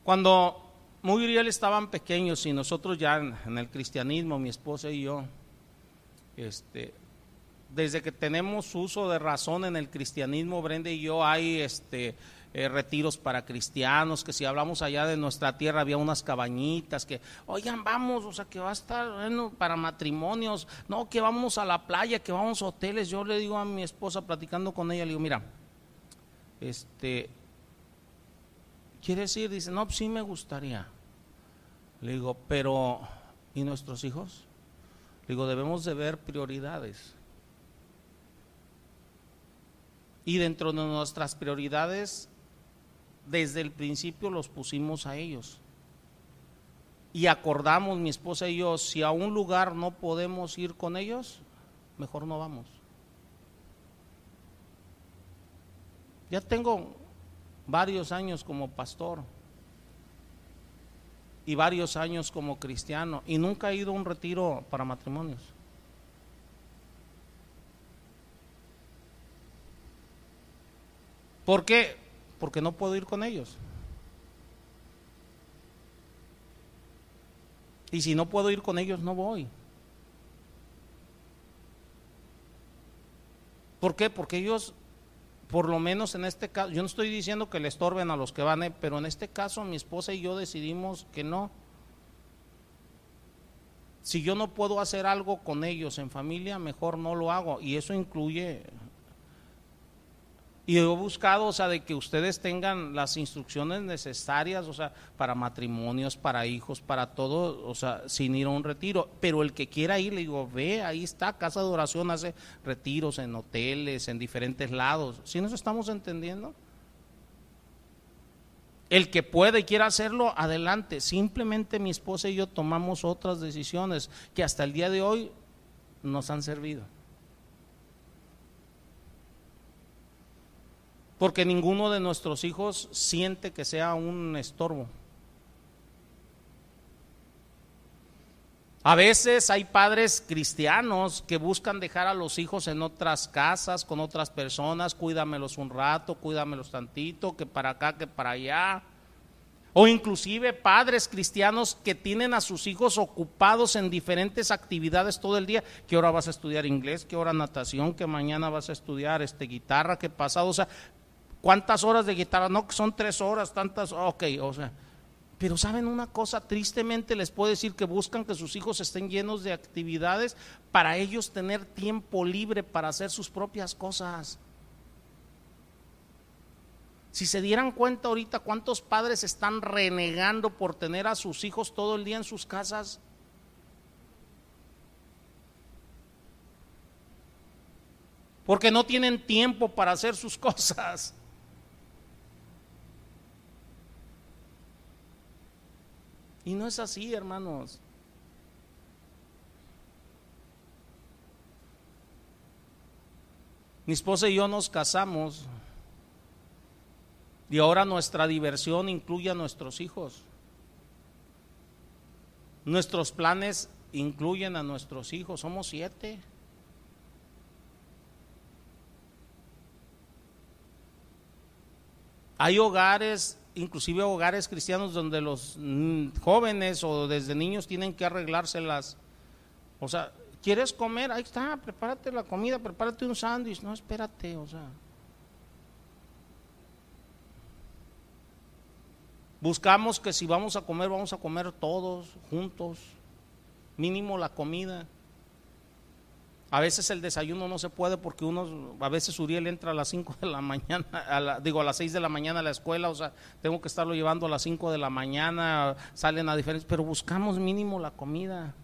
Cuando muy bien estaban pequeños y nosotros ya en, el cristianismo, mi esposa y yo, este, desde que tenemos uso de razón en el cristianismo, Brenda y yo, hay este, eh, retiros para cristianos, que si hablamos allá de nuestra tierra había unas cabañitas, que, oigan, vamos, o sea, que va a estar bueno, para matrimonios, no, que vamos a la playa, que vamos a hoteles. Yo le digo a mi esposa, platicando con ella, le digo, mira, este, ¿quieres ir? Dice, no, pues sí me gustaría. Le digo, pero, ¿y nuestros hijos? Le digo, debemos de ver prioridades. Y dentro de nuestras prioridades, desde el principio los pusimos a ellos. Y acordamos, mi esposa y yo, si a un lugar no podemos ir con ellos, mejor no vamos. Ya tengo varios años como pastor y varios años como cristiano y nunca he ido a un retiro para matrimonios. ¿Por qué? Porque no puedo ir con ellos. Y si no puedo ir con ellos, no voy. ¿Por qué? Porque ellos, por lo menos en este caso, yo no estoy diciendo que le estorben a los que van, eh, pero en este caso mi esposa y yo decidimos que no. Si yo no puedo hacer algo con ellos en familia, mejor no lo hago. Y eso incluye y he buscado, o sea, de que ustedes tengan las instrucciones necesarias, o sea, para matrimonios, para hijos, para todo, o sea, sin ir a un retiro. Pero el que quiera ir, le digo, ve, ahí está, Casa de Oración hace retiros en hoteles, en diferentes lados. ¿Sí nos estamos entendiendo? El que puede y quiera hacerlo, adelante. Simplemente mi esposa y yo tomamos otras decisiones que hasta el día de hoy nos han servido. Porque ninguno de nuestros hijos siente que sea un estorbo. A veces hay padres cristianos que buscan dejar a los hijos en otras casas, con otras personas, cuídamelos un rato, cuídamelos tantito, que para acá, que para allá. O inclusive padres cristianos que tienen a sus hijos ocupados en diferentes actividades todo el día. ¿Qué hora vas a estudiar inglés? ¿Qué hora natación? ¿Qué mañana vas a estudiar este, guitarra? ¿Qué pasado? O sea, ¿cuántas horas de guitarra? No, son tres horas, tantas. Ok, o sea. Pero saben una cosa, tristemente les puedo decir que buscan que sus hijos estén llenos de actividades para ellos tener tiempo libre para hacer sus propias cosas. Si se dieran cuenta ahorita cuántos padres están renegando por tener a sus hijos todo el día en sus casas. Porque no tienen tiempo para hacer sus cosas. Y no es así, hermanos. Mi esposa y yo nos casamos y ahora nuestra diversión incluye a nuestros hijos. Nuestros planes incluyen a nuestros hijos. Somos siete. Hay hogares, inclusive hogares cristianos, donde los jóvenes o desde niños tienen que arreglárselas. O sea, ¿quieres comer? Ahí está, prepárate la comida, prepárate un sándwich. No, espérate, o sea. Buscamos que si vamos a comer, vamos a comer todos juntos, mínimo la comida. A veces el desayuno no se puede porque uno, a veces Uriel entra a las 5 de la mañana, digo a las 6 de la mañana a la escuela, o sea, tengo que estarlo llevando a las 5 de la mañana, salen a diferentes, pero buscamos mínimo la comida.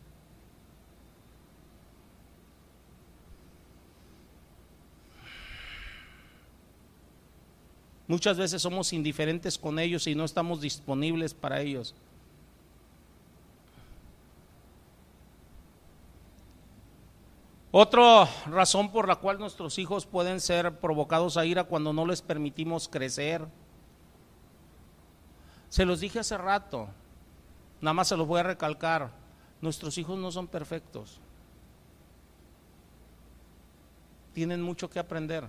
Muchas veces somos indiferentes con ellos y no estamos disponibles para ellos. Otra razón por la cual nuestros hijos pueden ser provocados a ira cuando no les permitimos crecer. Se los dije hace rato, nada más se los voy a recalcar, nuestros hijos no son perfectos. Tienen mucho que aprender.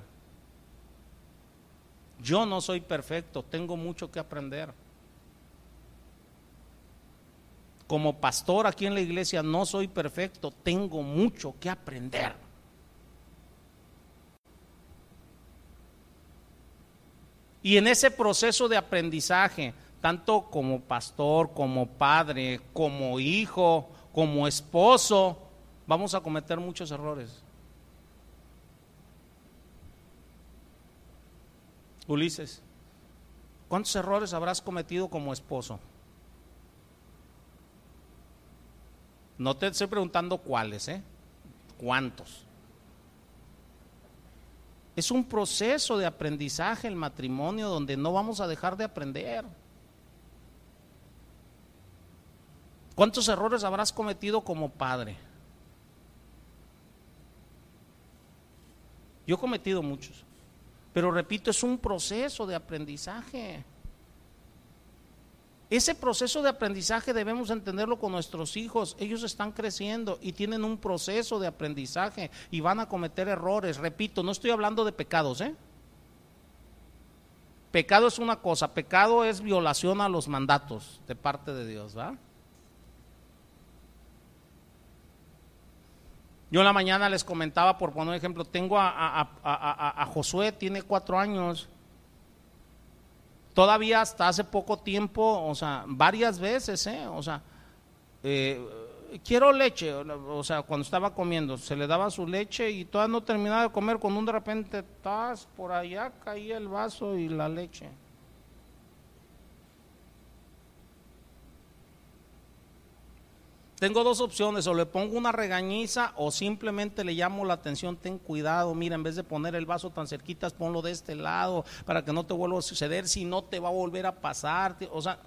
Yo no soy perfecto, tengo mucho que aprender. Como pastor aquí en la iglesia no soy perfecto, tengo mucho que aprender. Y en ese proceso de aprendizaje, tanto como pastor, como padre, como hijo, como esposo, vamos a cometer muchos errores. Ulises, ¿cuántos errores habrás cometido como esposo? No te estoy preguntando cuáles, ¿eh? ¿Cuántos? Es un proceso de aprendizaje el matrimonio donde no vamos a dejar de aprender. ¿Cuántos errores habrás cometido como padre? Yo he cometido muchos. Pero repito, es un proceso de aprendizaje. Ese proceso de aprendizaje debemos entenderlo con nuestros hijos. Ellos están creciendo y tienen un proceso de aprendizaje y van a cometer errores. Repito, no estoy hablando de pecados, ¿eh? Pecado es una cosa, pecado es violación a los mandatos de parte de Dios, ¿va? Yo en la mañana les comentaba, por poner un ejemplo, tengo a, Josué, tiene cuatro años. Todavía hasta hace poco tiempo, o sea, varias veces, ¿eh? O sea, eh, quiero leche, o sea, cuando estaba comiendo, se le daba su leche y todavía no terminaba de comer, cuando un de repente, estás por allá caía el vaso y la leche. Tengo dos opciones, o le pongo una regañiza o simplemente le llamo la atención, ten cuidado, mira, en vez de poner el vaso tan cerquitas, ponlo de este lado para que no te vuelva a suceder, si no te va a volver a pasar. O sea,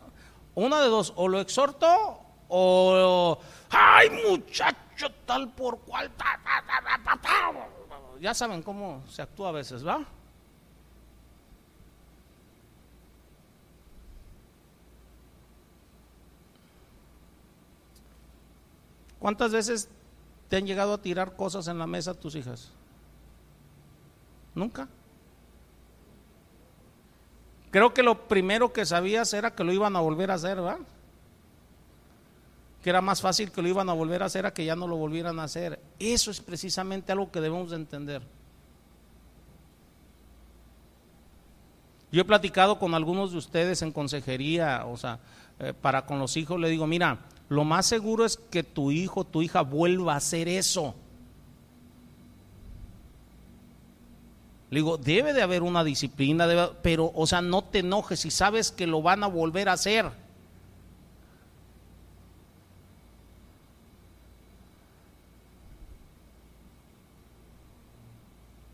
una de dos, o lo exhorto o, ay muchacho, tal por cual, ya saben cómo se actúa a veces, ¿va? ¿Cuántas veces te han llegado a tirar cosas en la mesa tus hijas? Nunca. Creo que lo primero que sabías era que lo iban a volver a hacer, ¿verdad? Que era más fácil que lo iban a volver a hacer a que ya no lo volvieran a hacer. Eso es precisamente algo que debemos de entender. Yo he platicado con algunos de ustedes en consejería, o sea, eh, para con los hijos, le digo, mira, lo más seguro es que tu hijo, tu hija vuelva a hacer eso. Le digo, debe de haber una disciplina, pero, o sea, no te enojes si sabes que lo van a volver a hacer.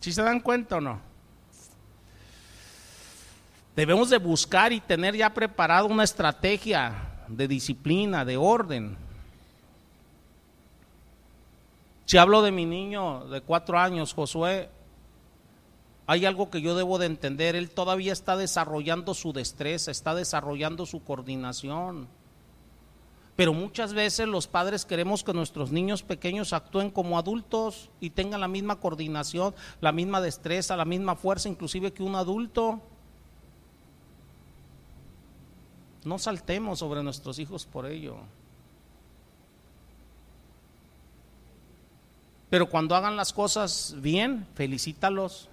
¿Si se dan cuenta o no? Debemos de buscar y tener ya preparado una estrategia de disciplina, de orden. Si hablo de mi niño de cuatro años, Josué, hay algo que yo debo de entender. Él todavía está desarrollando su destreza, está desarrollando su coordinación. Pero muchas veces los padres queremos que nuestros niños pequeños actúen como adultos y tengan la misma coordinación, la misma destreza, la misma fuerza, inclusive que un adulto. No saltemos sobre nuestros hijos por ello. Pero cuando hagan las cosas bien, felicítalos.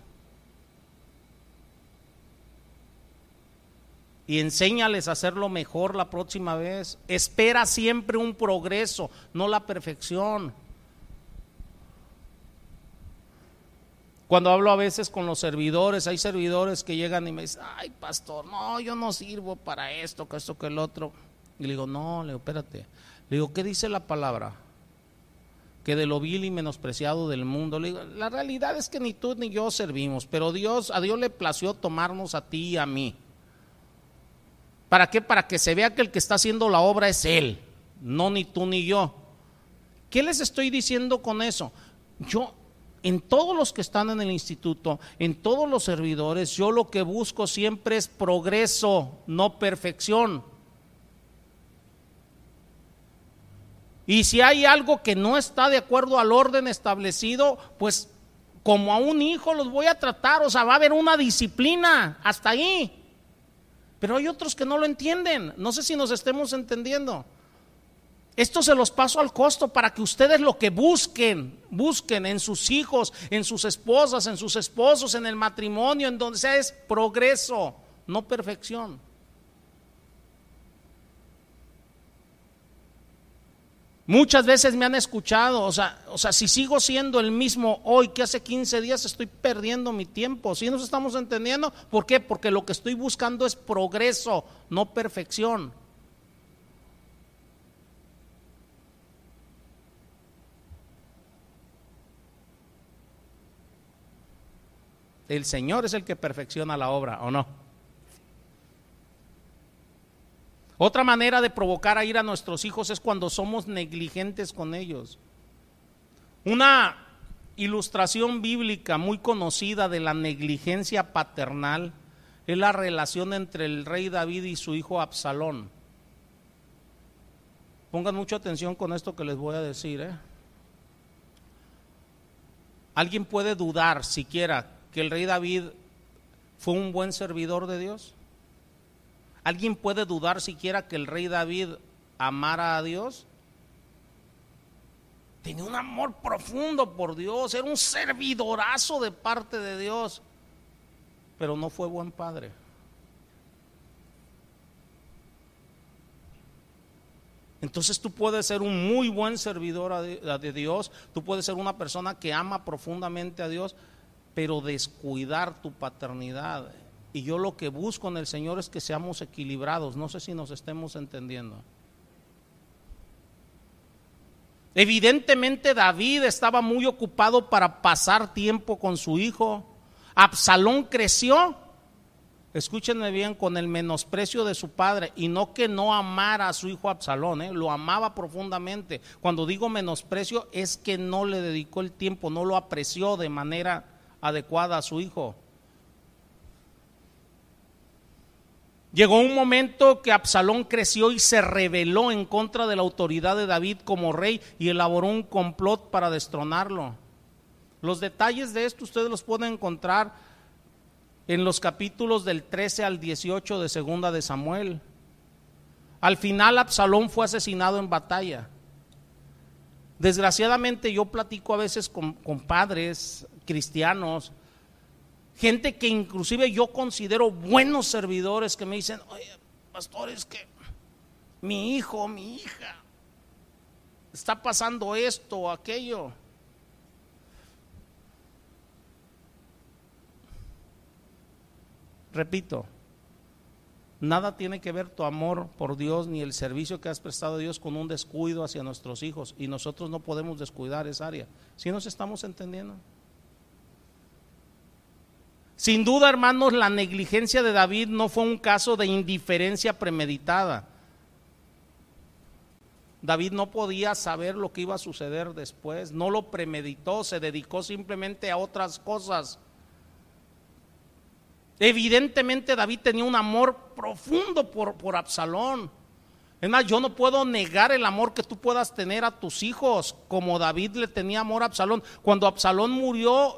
Y enséñales a hacerlo mejor la próxima vez. Espera siempre un progreso, no la perfección. Cuando hablo a veces con los servidores, hay servidores que llegan y me dicen, ay pastor, no, yo no sirvo para esto, que esto, que el otro. Y le digo, no, le digo, espérate. Le digo, ¿qué dice la palabra? Que de lo vil y menospreciado del mundo. Le digo, la realidad es que ni tú ni yo servimos, pero Dios, a Dios le plació tomarnos a ti y a mí. ¿Para qué? Para que se vea que el que está haciendo la obra es Él, no ni tú ni yo. ¿Qué les estoy diciendo con eso? Yo en todos los que están en el instituto, en todos los servidores, yo lo que busco siempre es progreso, no perfección. Y si hay algo que no está de acuerdo al orden establecido, pues como a un hijo los voy a tratar, o sea, va a haber una disciplina hasta ahí. Pero hay otros que no lo entienden. No sé si nos estemos entendiendo. Esto se los paso al costo para que ustedes lo que busquen, busquen en sus hijos, en sus esposas, en sus esposos, en el matrimonio, en donde sea es progreso, no perfección. Muchas veces me han escuchado, o sea, o sea, si sigo siendo el mismo hoy que hace 15 días, estoy perdiendo mi tiempo. ¿Sí nos estamos entendiendo? ¿Por qué? Porque lo que estoy buscando es progreso, no perfección. El Señor es el que perfecciona la obra, ¿o no? Otra manera de provocar a ir a nuestros hijos es cuando somos negligentes con ellos. Una ilustración bíblica muy conocida de la negligencia paternal es la relación entre el rey David y su hijo Absalón. Pongan mucha atención con esto que les voy a decir. ¿eh? ¿Alguien puede dudar siquiera que el rey David fue un buen servidor de Dios? ¿Alguien puede dudar siquiera que el rey David amara a Dios? Tenía un amor profundo por Dios, era un servidorazo de parte de Dios, pero no fue buen padre. Entonces tú puedes ser un muy buen servidor de, Dios, tú puedes ser una persona que ama profundamente a Dios, pero descuidar tu paternidad. Y yo lo que busco en el Señor es que seamos equilibrados. No sé si nos estemos entendiendo. Evidentemente David estaba muy ocupado para pasar tiempo con su hijo. Absalón creció, escúchenme bien, con el menosprecio de su padre. Y no que no amara a su hijo Absalón, ¿eh? lo amaba profundamente. Cuando digo menosprecio es que no le dedicó el tiempo, no lo apreció de manera adecuada a su hijo. Llegó un momento que Absalón creció y se rebeló en contra de la autoridad de David como rey y elaboró un complot para destronarlo. Los detalles de esto ustedes los pueden encontrar en los capítulos del 13 al 18 de Segunda de Samuel. Al final Absalón fue asesinado en batalla. Desgraciadamente yo platico a veces con, con padres cristianos, gente que inclusive yo considero buenos servidores que me dicen, oye, pastor, es que mi hijo, mi hija, está pasando esto o aquello. Repito, nada tiene que ver tu amor por Dios ni el servicio que has prestado a Dios con un descuido hacia nuestros hijos y nosotros no podemos descuidar esa área. Si nos estamos entendiendo? Sin duda, hermanos, la negligencia de David no fue un caso de indiferencia premeditada. David no podía saber lo que iba a suceder después, no lo premeditó, se dedicó simplemente a otras cosas. Evidentemente David tenía un amor profundo por, por Absalón. Es más, yo no puedo negar el amor que tú puedas tener a tus hijos, como David le tenía amor a Absalón. Cuando Absalón murió,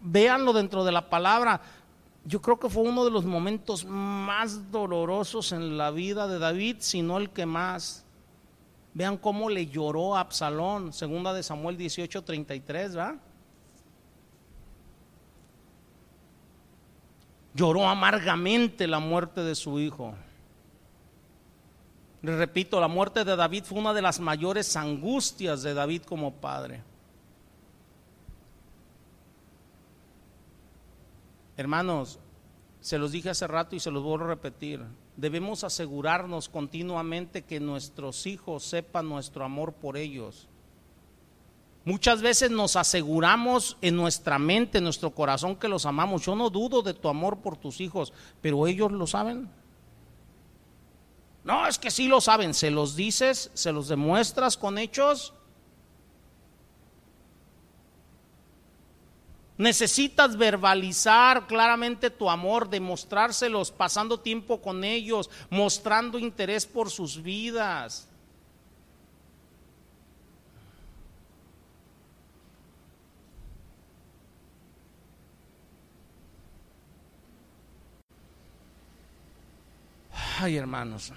véanlo dentro de la palabra, yo creo que fue uno de los momentos más dolorosos en la vida de David, si no el que más. Vean cómo le lloró a Absalón, segunda de Samuel 18, 33, ¿va? lloró amargamente la muerte de su hijo. Le repito, la muerte de David fue una de las mayores angustias de David como padre. Hermanos, se los dije hace rato y se los vuelvo a repetir. Debemos asegurarnos continuamente que nuestros hijos sepan nuestro amor por ellos. Muchas veces nos aseguramos en nuestra mente, en nuestro corazón que los amamos. Yo no dudo de tu amor por tus hijos, pero ellos lo saben. No, es que sí lo saben. Se los dices, se los demuestras con hechos. Necesitas verbalizar claramente tu amor, demostrárselos, pasando tiempo con ellos, mostrando interés por sus vidas. Ay, hermanos.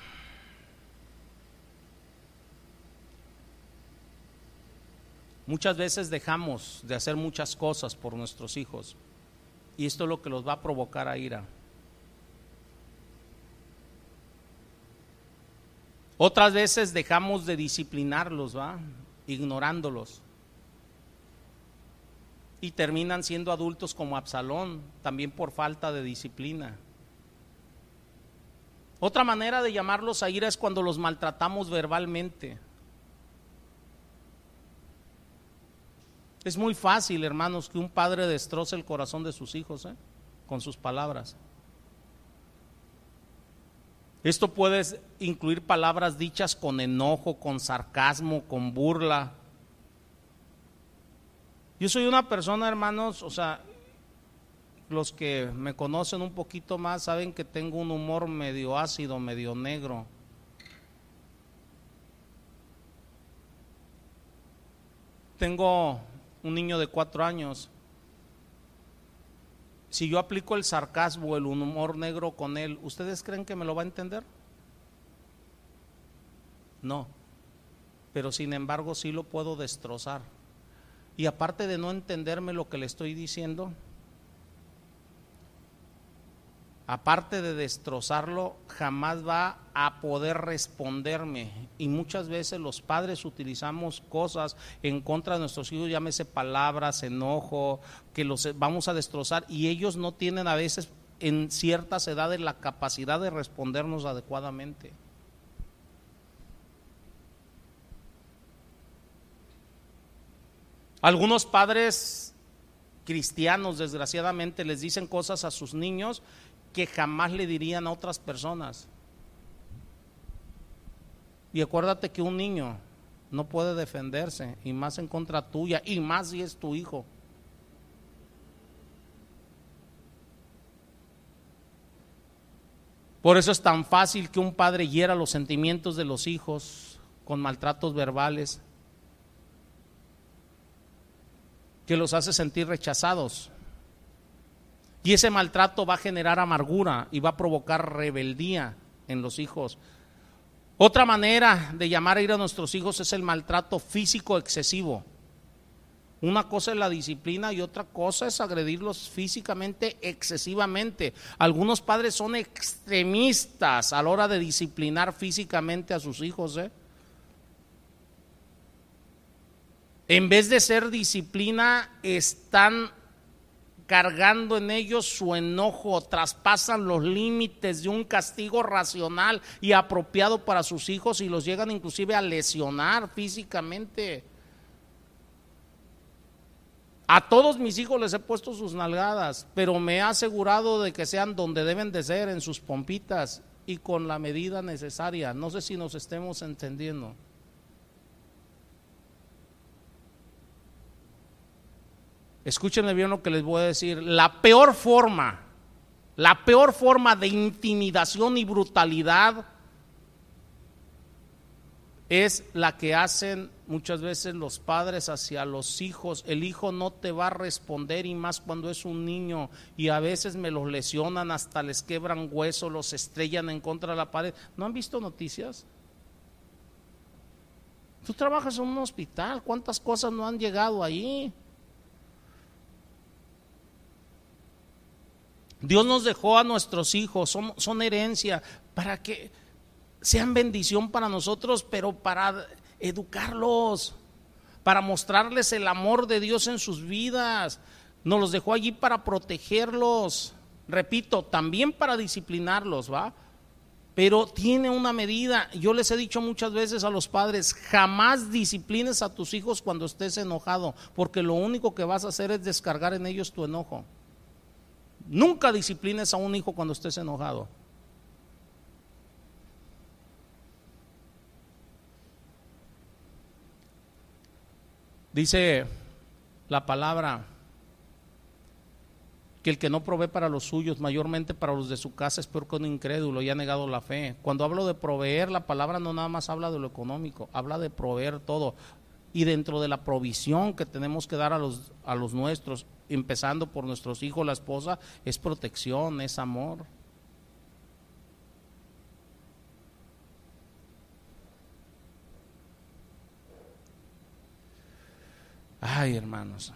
Muchas veces dejamos de hacer muchas cosas por nuestros hijos y esto es lo que los va a provocar a ira. Otras veces dejamos de disciplinarlos, ¿va? Ignorándolos. Y terminan siendo adultos como Absalón, también por falta de disciplina. Otra manera de llamarlos a ira es cuando los maltratamos verbalmente. Es muy fácil, hermanos, que un padre destroce el corazón de sus hijos ¿eh? con sus palabras. Esto puede incluir palabras dichas con enojo, con sarcasmo, con burla. Yo soy una persona, hermanos, o sea, los que me conocen un poquito más saben que tengo un humor medio ácido, medio negro. Tengo un niño de cuatro años. Si yo aplico el sarcasmo, el humor negro con él, ¿ustedes creen que me lo va a entender? No. Pero sin embargo sí lo puedo destrozar. Y aparte de no entenderme lo que le estoy diciendo, aparte de destrozarlo, jamás va a poder responderme. Y muchas veces los padres utilizamos cosas en contra de nuestros hijos, llámese palabras, enojo, que los vamos a destrozar y ellos no tienen a veces en ciertas edades la capacidad de respondernos adecuadamente. Algunos padres cristianos desgraciadamente les dicen cosas a sus niños que jamás le dirían a otras personas. Y acuérdate que un niño no puede defenderse, y más en contra tuya, y más si es tu hijo. Por eso es tan fácil que un padre hiera los sentimientos de los hijos con maltratos verbales, que los hace sentir rechazados Y ese maltrato va a generar amargura y va a provocar rebeldía en los hijos. Otra manera de llamar a ir a nuestros hijos es el maltrato físico excesivo. Una cosa es la disciplina y otra cosa es agredirlos físicamente excesivamente. Algunos padres son extremistas a la hora de disciplinar físicamente a sus hijos. ¿eh? En vez de ser disciplina, están cargando en ellos su enojo, traspasan los límites de un castigo racional y apropiado para sus hijos y los llegan inclusive a lesionar físicamente. A todos mis hijos les he puesto sus nalgadas, pero me he asegurado de que sean donde deben de ser, en sus pompitas y con la medida necesaria. No sé si nos estemos entendiendo. Escúchenme bien lo que les voy a decir. La peor forma, la peor forma de intimidación y brutalidad es la que hacen muchas veces los padres hacia los hijos. El hijo no te va a responder y más cuando es un niño y a veces me los lesionan, hasta les quebran huesos, los estrellan en contra de la pared. ¿No han visto noticias? Tú trabajas en un hospital, ¿cuántas cosas no han llegado ahí? Dios nos dejó a nuestros hijos, son, herencia, para que sean bendición para nosotros, pero para educarlos, para mostrarles el amor de Dios en sus vidas. Nos los dejó allí para protegerlos. Repito, también para disciplinarlos, ¿va? Pero tiene una medida. Yo les he dicho muchas veces a los padres, jamás disciplines a tus hijos cuando estés enojado, porque lo único que vas a hacer es descargar en ellos tu enojo. Nunca disciplines a un hijo cuando estés enojado. Dice la palabra que el que no provee para los suyos, mayormente para los de su casa, es peor que un incrédulo y ha negado la fe. Cuando hablo de proveer, la palabra no nada más habla de lo económico, habla de proveer todo. Y dentro de la provisión que tenemos que dar a los, a los nuestros, empezando por nuestros hijos, la esposa, es protección, es amor. Ay, hermanos.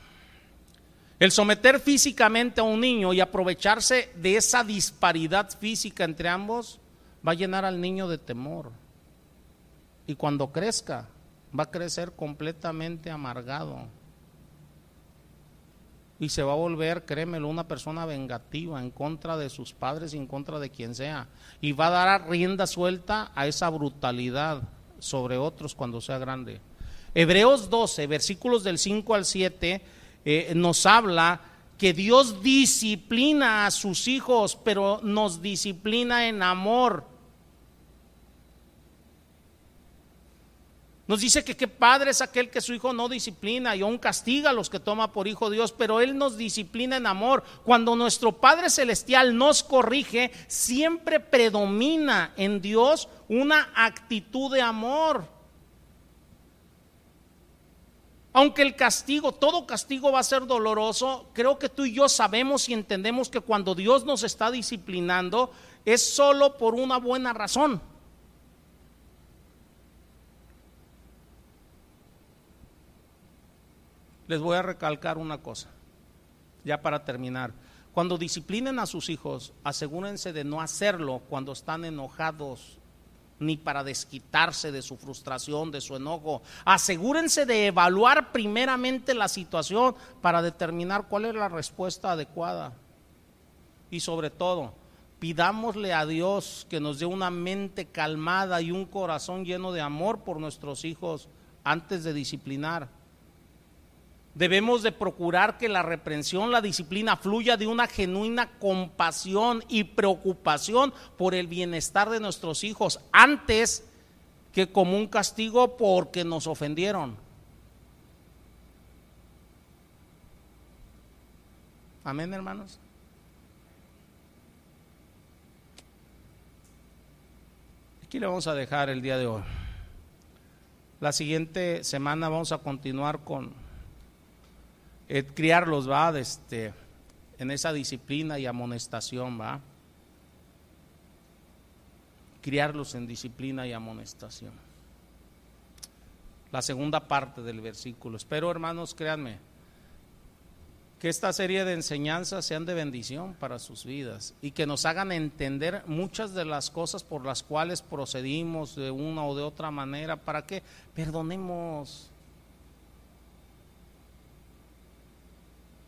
El someter físicamente a un niño y aprovecharse de esa disparidad física entre ambos va a llenar al niño de temor. Y cuando crezca, va a crecer completamente amargado. Y se va a volver, créemelo, una persona vengativa en contra de sus padres y en contra de quien sea. Y va a dar rienda suelta a esa brutalidad sobre otros cuando sea grande. Hebreos 12, versículos del 5 al 7, eh, nos habla que Dios disciplina a sus hijos, pero nos disciplina en amor. Nos dice que qué padre es aquel que su hijo no disciplina y aún castiga a los que toma por hijo Dios, pero Él nos disciplina en amor. Cuando nuestro Padre Celestial nos corrige, siempre predomina en Dios una actitud de amor. Aunque el castigo, todo castigo va a ser doloroso, creo que tú y yo sabemos y entendemos que cuando Dios nos está disciplinando es solo por una buena razón. Les voy a recalcar una cosa, ya para terminar. Cuando disciplinen a sus hijos, asegúrense de no hacerlo cuando están enojados, ni para desquitarse de su frustración, de su enojo. Asegúrense de evaluar primeramente la situación para determinar cuál es la respuesta adecuada. Y sobre todo, pidámosle a Dios que nos dé una mente calmada y un corazón lleno de amor por nuestros hijos antes de disciplinar. Debemos de procurar que la reprensión, la disciplina fluya de una genuina compasión y preocupación por el bienestar de nuestros hijos antes que como un castigo porque nos ofendieron. Amén, hermanos. Aquí le vamos a dejar el día de hoy. La siguiente semana vamos a continuar con eh, criarlos, va, este, en esa disciplina y amonestación, ¿va? Criarlos en disciplina y amonestación. La segunda parte del versículo. Espero, hermanos, créanme, que esta serie de enseñanzas sean de bendición para sus vidas y que nos hagan entender muchas de las cosas por las cuales procedimos de una o de otra manera para que perdonemos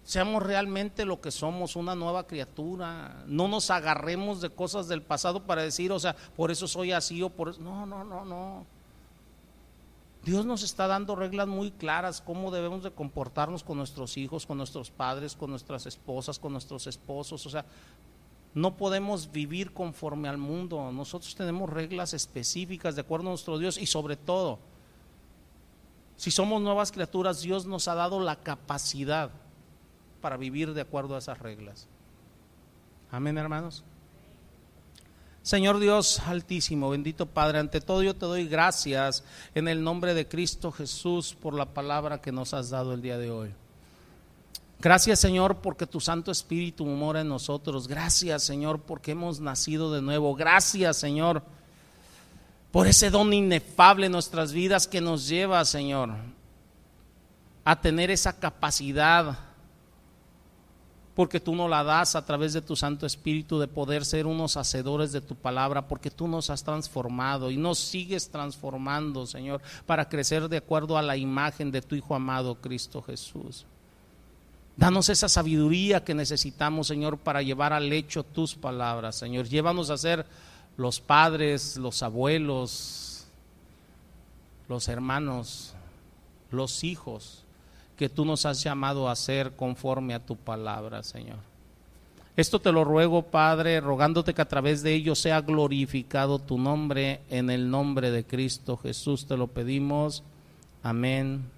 seamos realmente lo que somos, una nueva criatura. No nos agarremos de cosas del pasado para decir, o sea, por eso soy así o por eso. No, no, no, no. Dios nos está dando reglas muy claras cómo debemos de comportarnos con nuestros hijos, con nuestros padres, con nuestras esposas, con nuestros esposos. O sea, no podemos vivir conforme al mundo. Nosotros tenemos reglas específicas de acuerdo a nuestro Dios y sobre todo, si somos nuevas criaturas, Dios nos ha dado la capacidad para vivir de acuerdo a esas reglas. Amén, hermanos. Señor Dios altísimo, bendito Padre, ante todo yo te doy gracias en el nombre de Cristo Jesús por la palabra que nos has dado el día de hoy. Gracias Señor porque tu Santo Espíritu mora en nosotros. Gracias Señor porque hemos nacido de nuevo. Gracias Señor por ese don inefable en nuestras vidas que nos lleva Señor a tener esa capacidad porque tú nos la das a través de tu Santo Espíritu de poder ser unos hacedores de tu palabra, porque tú nos has transformado y nos sigues transformando, Señor, para crecer de acuerdo a la imagen de tu Hijo amado, Cristo Jesús. Danos esa sabiduría que necesitamos, Señor, para llevar al hecho tus palabras, Señor. Llévanos a ser los padres, los abuelos, los hermanos, los hijos que tú nos has llamado a hacer conforme a tu palabra, Señor. Esto te lo ruego, Padre, rogándote que a través de ello sea glorificado tu nombre, en el nombre de Cristo Jesús te lo pedimos. Amén